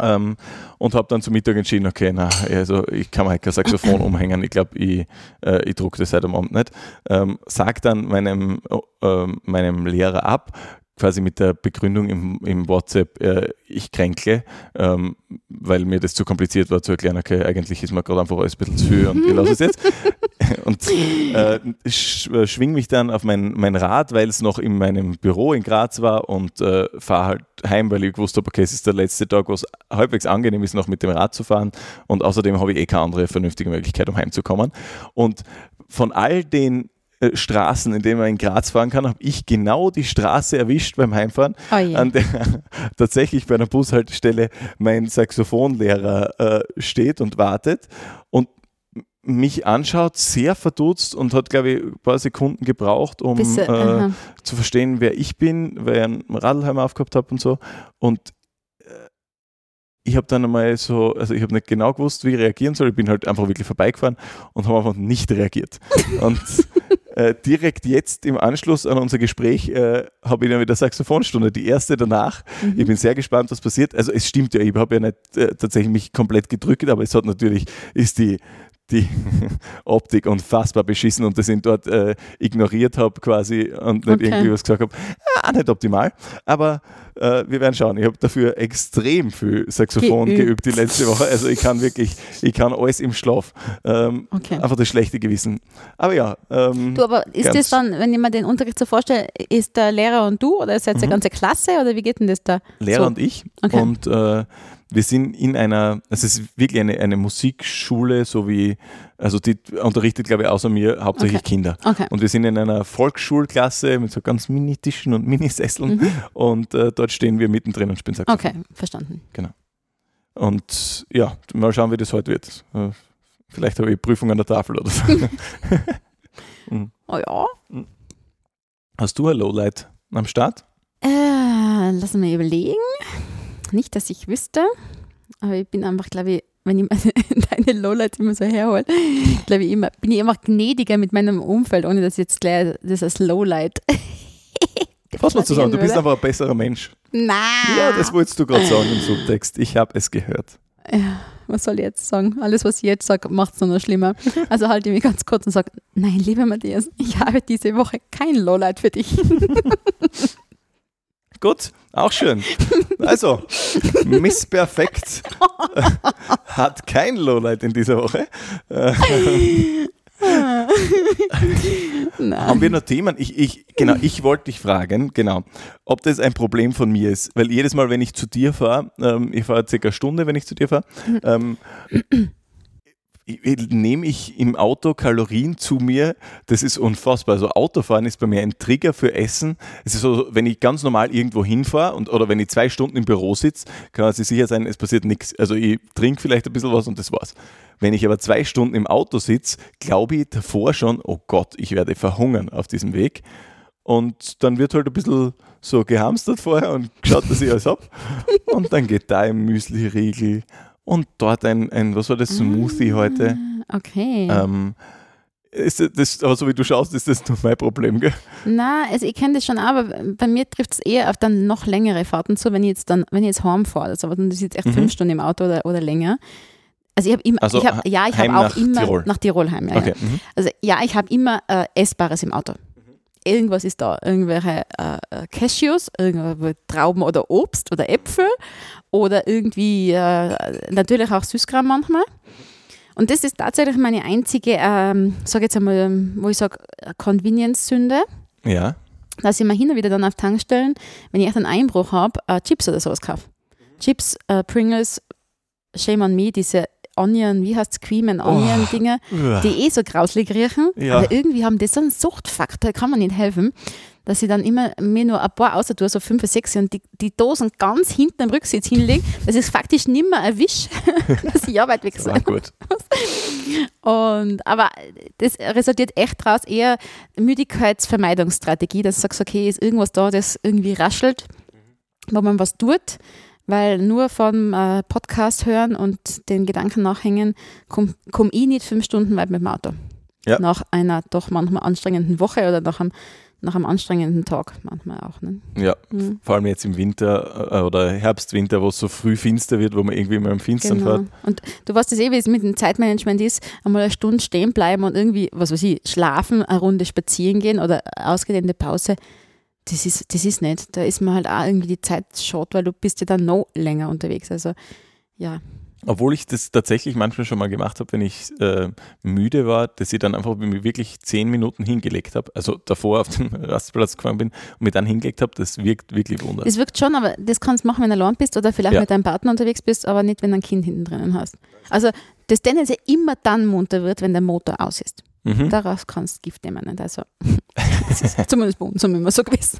Ähm, und habe dann zum Mittag entschieden, okay, na, also ich kann mir halt kein Saxophon umhängen, ich glaube, ich, äh, ich drucke das heute Abend nicht. Ähm, sag dann meinem, äh, meinem Lehrer ab, quasi mit der Begründung im, im WhatsApp, äh, ich kränkle, ähm, weil mir das zu kompliziert war zu erklären, okay, eigentlich ist mir gerade einfach alles ein bisschen zu viel und ich lasse es jetzt. und äh, sch äh, schwing mich dann auf mein, mein Rad, weil es noch in meinem Büro in Graz war und äh, fahre halt heim, weil ich gewusst habe, okay, es ist der letzte Tag, wo es halbwegs angenehm ist, noch mit dem Rad zu fahren und außerdem habe ich eh keine andere vernünftige Möglichkeit, um heimzukommen. Und von all den äh, Straßen, in denen man in Graz fahren kann, habe ich genau die Straße erwischt beim Heimfahren, Oh an der tatsächlich bei einer Bushaltestelle mein Saxophonlehrer äh, steht und wartet und mich anschaut, sehr verdutzt und hat, glaube ich, ein paar Sekunden gebraucht, um Bis, äh, zu verstehen, wer ich bin, weil ich einen Radlheim aufgehabt habe und so. Und äh, ich habe dann einmal so, also ich habe nicht genau gewusst, wie ich reagieren soll. Ich bin halt einfach wirklich vorbeigefahren und habe einfach nicht reagiert. und äh, direkt jetzt im Anschluss an unser Gespräch äh, habe ich dann wieder Saxophonstunde, die erste danach. Mhm. Ich bin sehr gespannt, was passiert. Also es stimmt ja, ich habe ja nicht äh, tatsächlich mich komplett gedrückt, aber es hat natürlich, ist die, die Optik unfassbar beschissen und das ihn dort äh, ignoriert habe quasi und nicht Okay. irgendwie was gesagt habe. Ah, nicht optimal, aber äh, wir werden schauen. Ich habe dafür extrem viel Saxophon Geübt. geübt. die letzte Woche. Also ich kann wirklich, ich kann alles im Schlaf. Ähm, Okay. Einfach das schlechte Gewissen. Aber ja, ähm, Du, aber ist das dann, wenn ich mir den Unterricht so vorstelle, ist der Lehrer und du oder seid ihr eine ganze Klasse oder wie geht denn das da? Lehrer so. und ich. Okay. Und äh, wir sind in einer, es ist wirklich eine, eine Musikschule, so wie, also die unterrichtet, glaube ich, außer mir hauptsächlich Okay. Kinder. Okay. Und wir sind in einer Volksschulklasse mit so ganz Mini-Tischen und Minisesseln und äh, dort stehen wir mittendrin und spielen Saxophon. Okay, verstanden. Und ja, mal schauen, wie das heute wird. Äh, Vielleicht habe ich Prüfung an der Tafel oder so. Oh ja. Hast du ein Lowlight am Start? Äh, lass mal überlegen. Nicht, dass ich wüsste, aber ich bin einfach, glaube ich, wenn ich meine, deine Lowlights immer so herhole, glaube ich immer, bin ich immer gnädiger mit meinem Umfeld, ohne dass ich jetzt gleich das als Lowlight. Was mal zu sagen, du bist einfach ein besserer Mensch. Nein. Ja, das wolltest du gerade sagen im Subtext. Ich habe es gehört. Ja, was soll ich jetzt sagen? Alles, was ich jetzt sage, macht es nur noch schlimmer. Also halte ich mich ganz kurz und sage, nein, lieber Matthias, ich habe diese Woche kein Lowlight für dich. Gut, auch schön. Also, Miss Perfekt hat kein Lowlight in dieser Woche. Haben wir noch Themen? Ich, ich, genau, ich wollte dich fragen, genau, ob das ein Problem von mir ist. Weil jedes Mal, wenn ich zu dir fahre, ähm, ich fahre circa eine Stunde, wenn ich zu dir fahre, ähm, ich- ich- nehme ich im Auto Kalorien zu mir, das ist unfassbar. Also Autofahren ist bei mir ein Trigger für Essen. Es ist so, wenn ich ganz normal irgendwo hinfahre und, oder wenn ich zwei Stunden im Büro sitze, kann man sich sicher sein, es passiert nichts. Also ich trinke vielleicht ein bisschen was und das war's. Wenn ich aber zwei Stunden im Auto sitze, glaube ich davor schon, oh Gott, ich werde verhungern auf diesem Weg. Und dann wird halt ein bisschen so gehamstert vorher und geschaut, dass ich alles hab. Und dann geht da ein Müsli-Riegel und dort ein, ein, was war das, Smoothie heute. Okay. Ähm, ist das, aber so wie du schaust, ist das nur mein Problem, gell? Na, also ich kenne das schon, aber bei mir trifft es eher auf dann noch längere Fahrten zu, wenn ich jetzt dann, wenn ich jetzt heimfahre. Also das ist jetzt echt Mhm. fünf Stunden im Auto oder, oder länger. Also ich habe immer, Also ich hab, ja, ich habe auch nach immer Tirol. nach Tirol heim. Ja, Okay. ja. Mhm. Also ja, ich habe immer äh, Essbares im Auto. Irgendwas ist da, irgendwelche äh, äh, Cashews, irgendwelche Trauben oder Obst oder Äpfel oder irgendwie äh, natürlich auch Süßkram manchmal. Und das ist tatsächlich meine einzige, ähm, sage jetzt einmal, wo ich sage, Convenience-Sünde Ja. dass ich mir hin und wieder dann auf Tankstellen, wenn ich echt einen Einbruch habe, äh, Chips oder sowas kaufe. Chips, äh, Pringles, Shame on Me, diese Onion, wie heißt es, Cream and Onion Dinge, die eh so grauslig riechen, Ja. aber irgendwie haben die so einen Suchtfaktor, kann man nicht helfen, dass ich dann immer mir nur ein paar außer tue, so fünf, sechs und die, die Dosen ganz hinten am Rücksitz hinlege, dass ich es faktisch nimmer erwische, dass ich Arbeit weg Ah, gut. und, aber das resultiert echt daraus eher Müdigkeitsvermeidungsstrategie, dass du sagst, okay, ist irgendwas da, das irgendwie raschelt, wo man was tut, weil nur vom äh, Podcast hören und den Gedanken nachhängen, komme komm ich nicht fünf Stunden weit mit dem Auto. Ja. Nach einer doch manchmal anstrengenden Woche oder nach einem nach einem anstrengenden Tag manchmal auch. Ne? Ja, Mhm. vor allem jetzt im Winter äh, oder Herbst, Winter, wo es so früh finster wird, wo man irgendwie mal im Finstern Genau. fährt. Und du weißt das eh, wie es mit dem Zeitmanagement ist, einmal eine Stunde stehen bleiben und irgendwie, was weiß ich, schlafen, eine Runde spazieren gehen oder ausgedehnte Pause. Das ist, das ist nicht. Da ist mir halt auch irgendwie die Zeit schade, weil du bist ja dann noch länger unterwegs. Also ja, Obwohl ich das tatsächlich manchmal schon mal gemacht habe, wenn ich äh, müde war, dass ich dann einfach mir wirklich zehn Minuten hingelegt habe. Also davor auf den Rastplatz gefahren bin und mir dann hingelegt habe, das wirkt wirklich Wunder. das wirkt schon, aber das kannst du machen, wenn du allein bist oder vielleicht Ja. mit deinem Partner unterwegs bist, aber nicht, wenn du ein Kind hinten drinnen hast. Also das tendenziell immer dann munter wird, wenn der Motor aus ist. Mhm. Daraus kannst du Gift nehmen. Also, das ist zumindest bei uns immer so gewesen.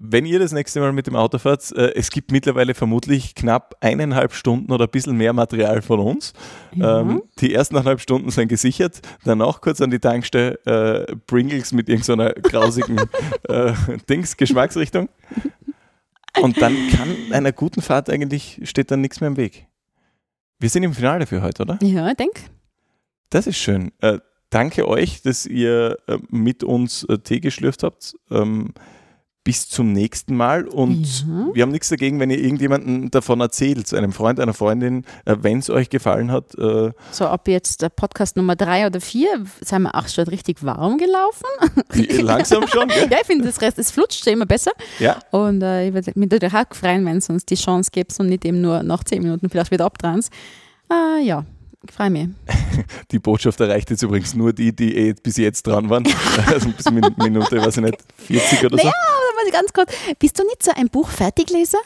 Wenn ihr das nächste Mal mit dem Auto fahrt, äh, es gibt mittlerweile vermutlich knapp eineinhalb Stunden oder ein bisschen mehr Material von uns. Ähm, die ersten eineinhalb Stunden sind gesichert, danach kurz an die Tankstelle äh, Pringles mit irgendeiner grausigen äh, Dings, Geschmacksrichtung. Und dann kann einer guten Fahrt eigentlich, steht dann nichts mehr im Weg. Wir sind im Finale für heute, oder? Ja, ich denke. Das ist schön. Äh, danke euch, dass ihr äh, mit uns äh, Tee geschlürft habt. Ähm, bis zum nächsten Mal. Und Ja. wir haben nichts dagegen, wenn ihr irgendjemanden davon erzählt, zu einem Freund, einer Freundin, äh, wenn es euch gefallen hat. Äh, So, ob jetzt der Podcast Nummer drei oder vier, sind wir auch schon richtig warm gelaufen. langsam schon, gell? Ja, ich finde, das Rest, es flutscht immer besser. Ja. Und äh, ich würde mich natürlich auch freuen, wenn es uns die Chance gibt und nicht eben nur nach zehn Minuten vielleicht wieder abtrans. Äh, ja, ich freue mich. Die Botschaft erreicht jetzt übrigens nur die, die eh bis jetzt dran waren. also bis Min Minute, weiß ich nicht, 40 oder so. Naja, aber ganz kurz. Bist du nicht so ein Buch-Fertigleser?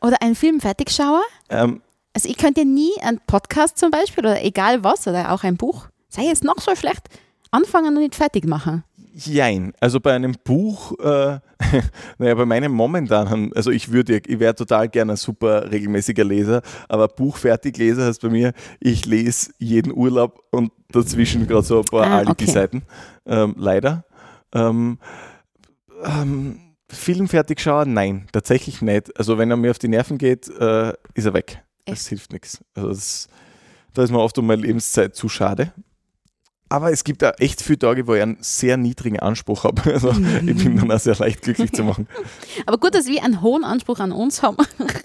Oder ein Film Fertigschauer? Ähm, Also ich könnte nie einen Podcast zum Beispiel oder egal was oder auch ein Buch, sei es noch so schlecht, anfangen und nicht fertig machen. Jein. Also bei einem Buch, äh, naja, bei meinem momentanen, also ich würde, ich wäre total gerne ein super regelmäßiger Leser, aber Buchfertigleser heißt bei mir, ich lese jeden Urlaub und dazwischen gerade so ein paar Ah, okay. Alibi-Seiten. Ähm, leider. Ähm, ähm, Film fertig schauen? Nein, tatsächlich nicht. Also wenn er mir auf die Nerven geht, äh, ist er weg. Das Echt? hilft nichts. Also das, da ist mir oft um meine Lebenszeit zu schade. Aber es gibt da echt viele Tage, wo ich einen sehr niedrigen Anspruch habe. Also ich bin dann auch sehr leicht glücklich zu machen. Aber gut, dass wir einen hohen Anspruch an uns haben,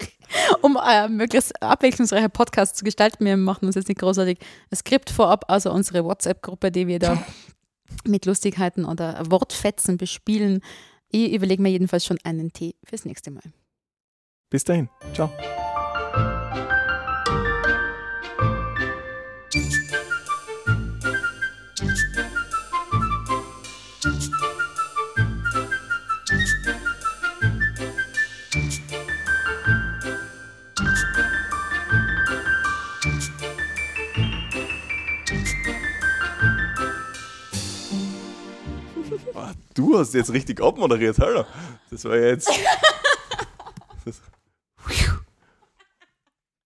um äh, möglichst abwechslungsreiche Podcasts zu gestalten. Wir machen uns jetzt nicht großartig ein Skript vorab, also unsere WhatsApp-Gruppe, die wir da mit Lustigkeiten oder Wortfetzen bespielen. Ich überlege mir jedenfalls schon einen Tee fürs nächste Mal. Bis dahin. Ciao. Du hast jetzt richtig abmoderiert, hallo. Das war jetzt.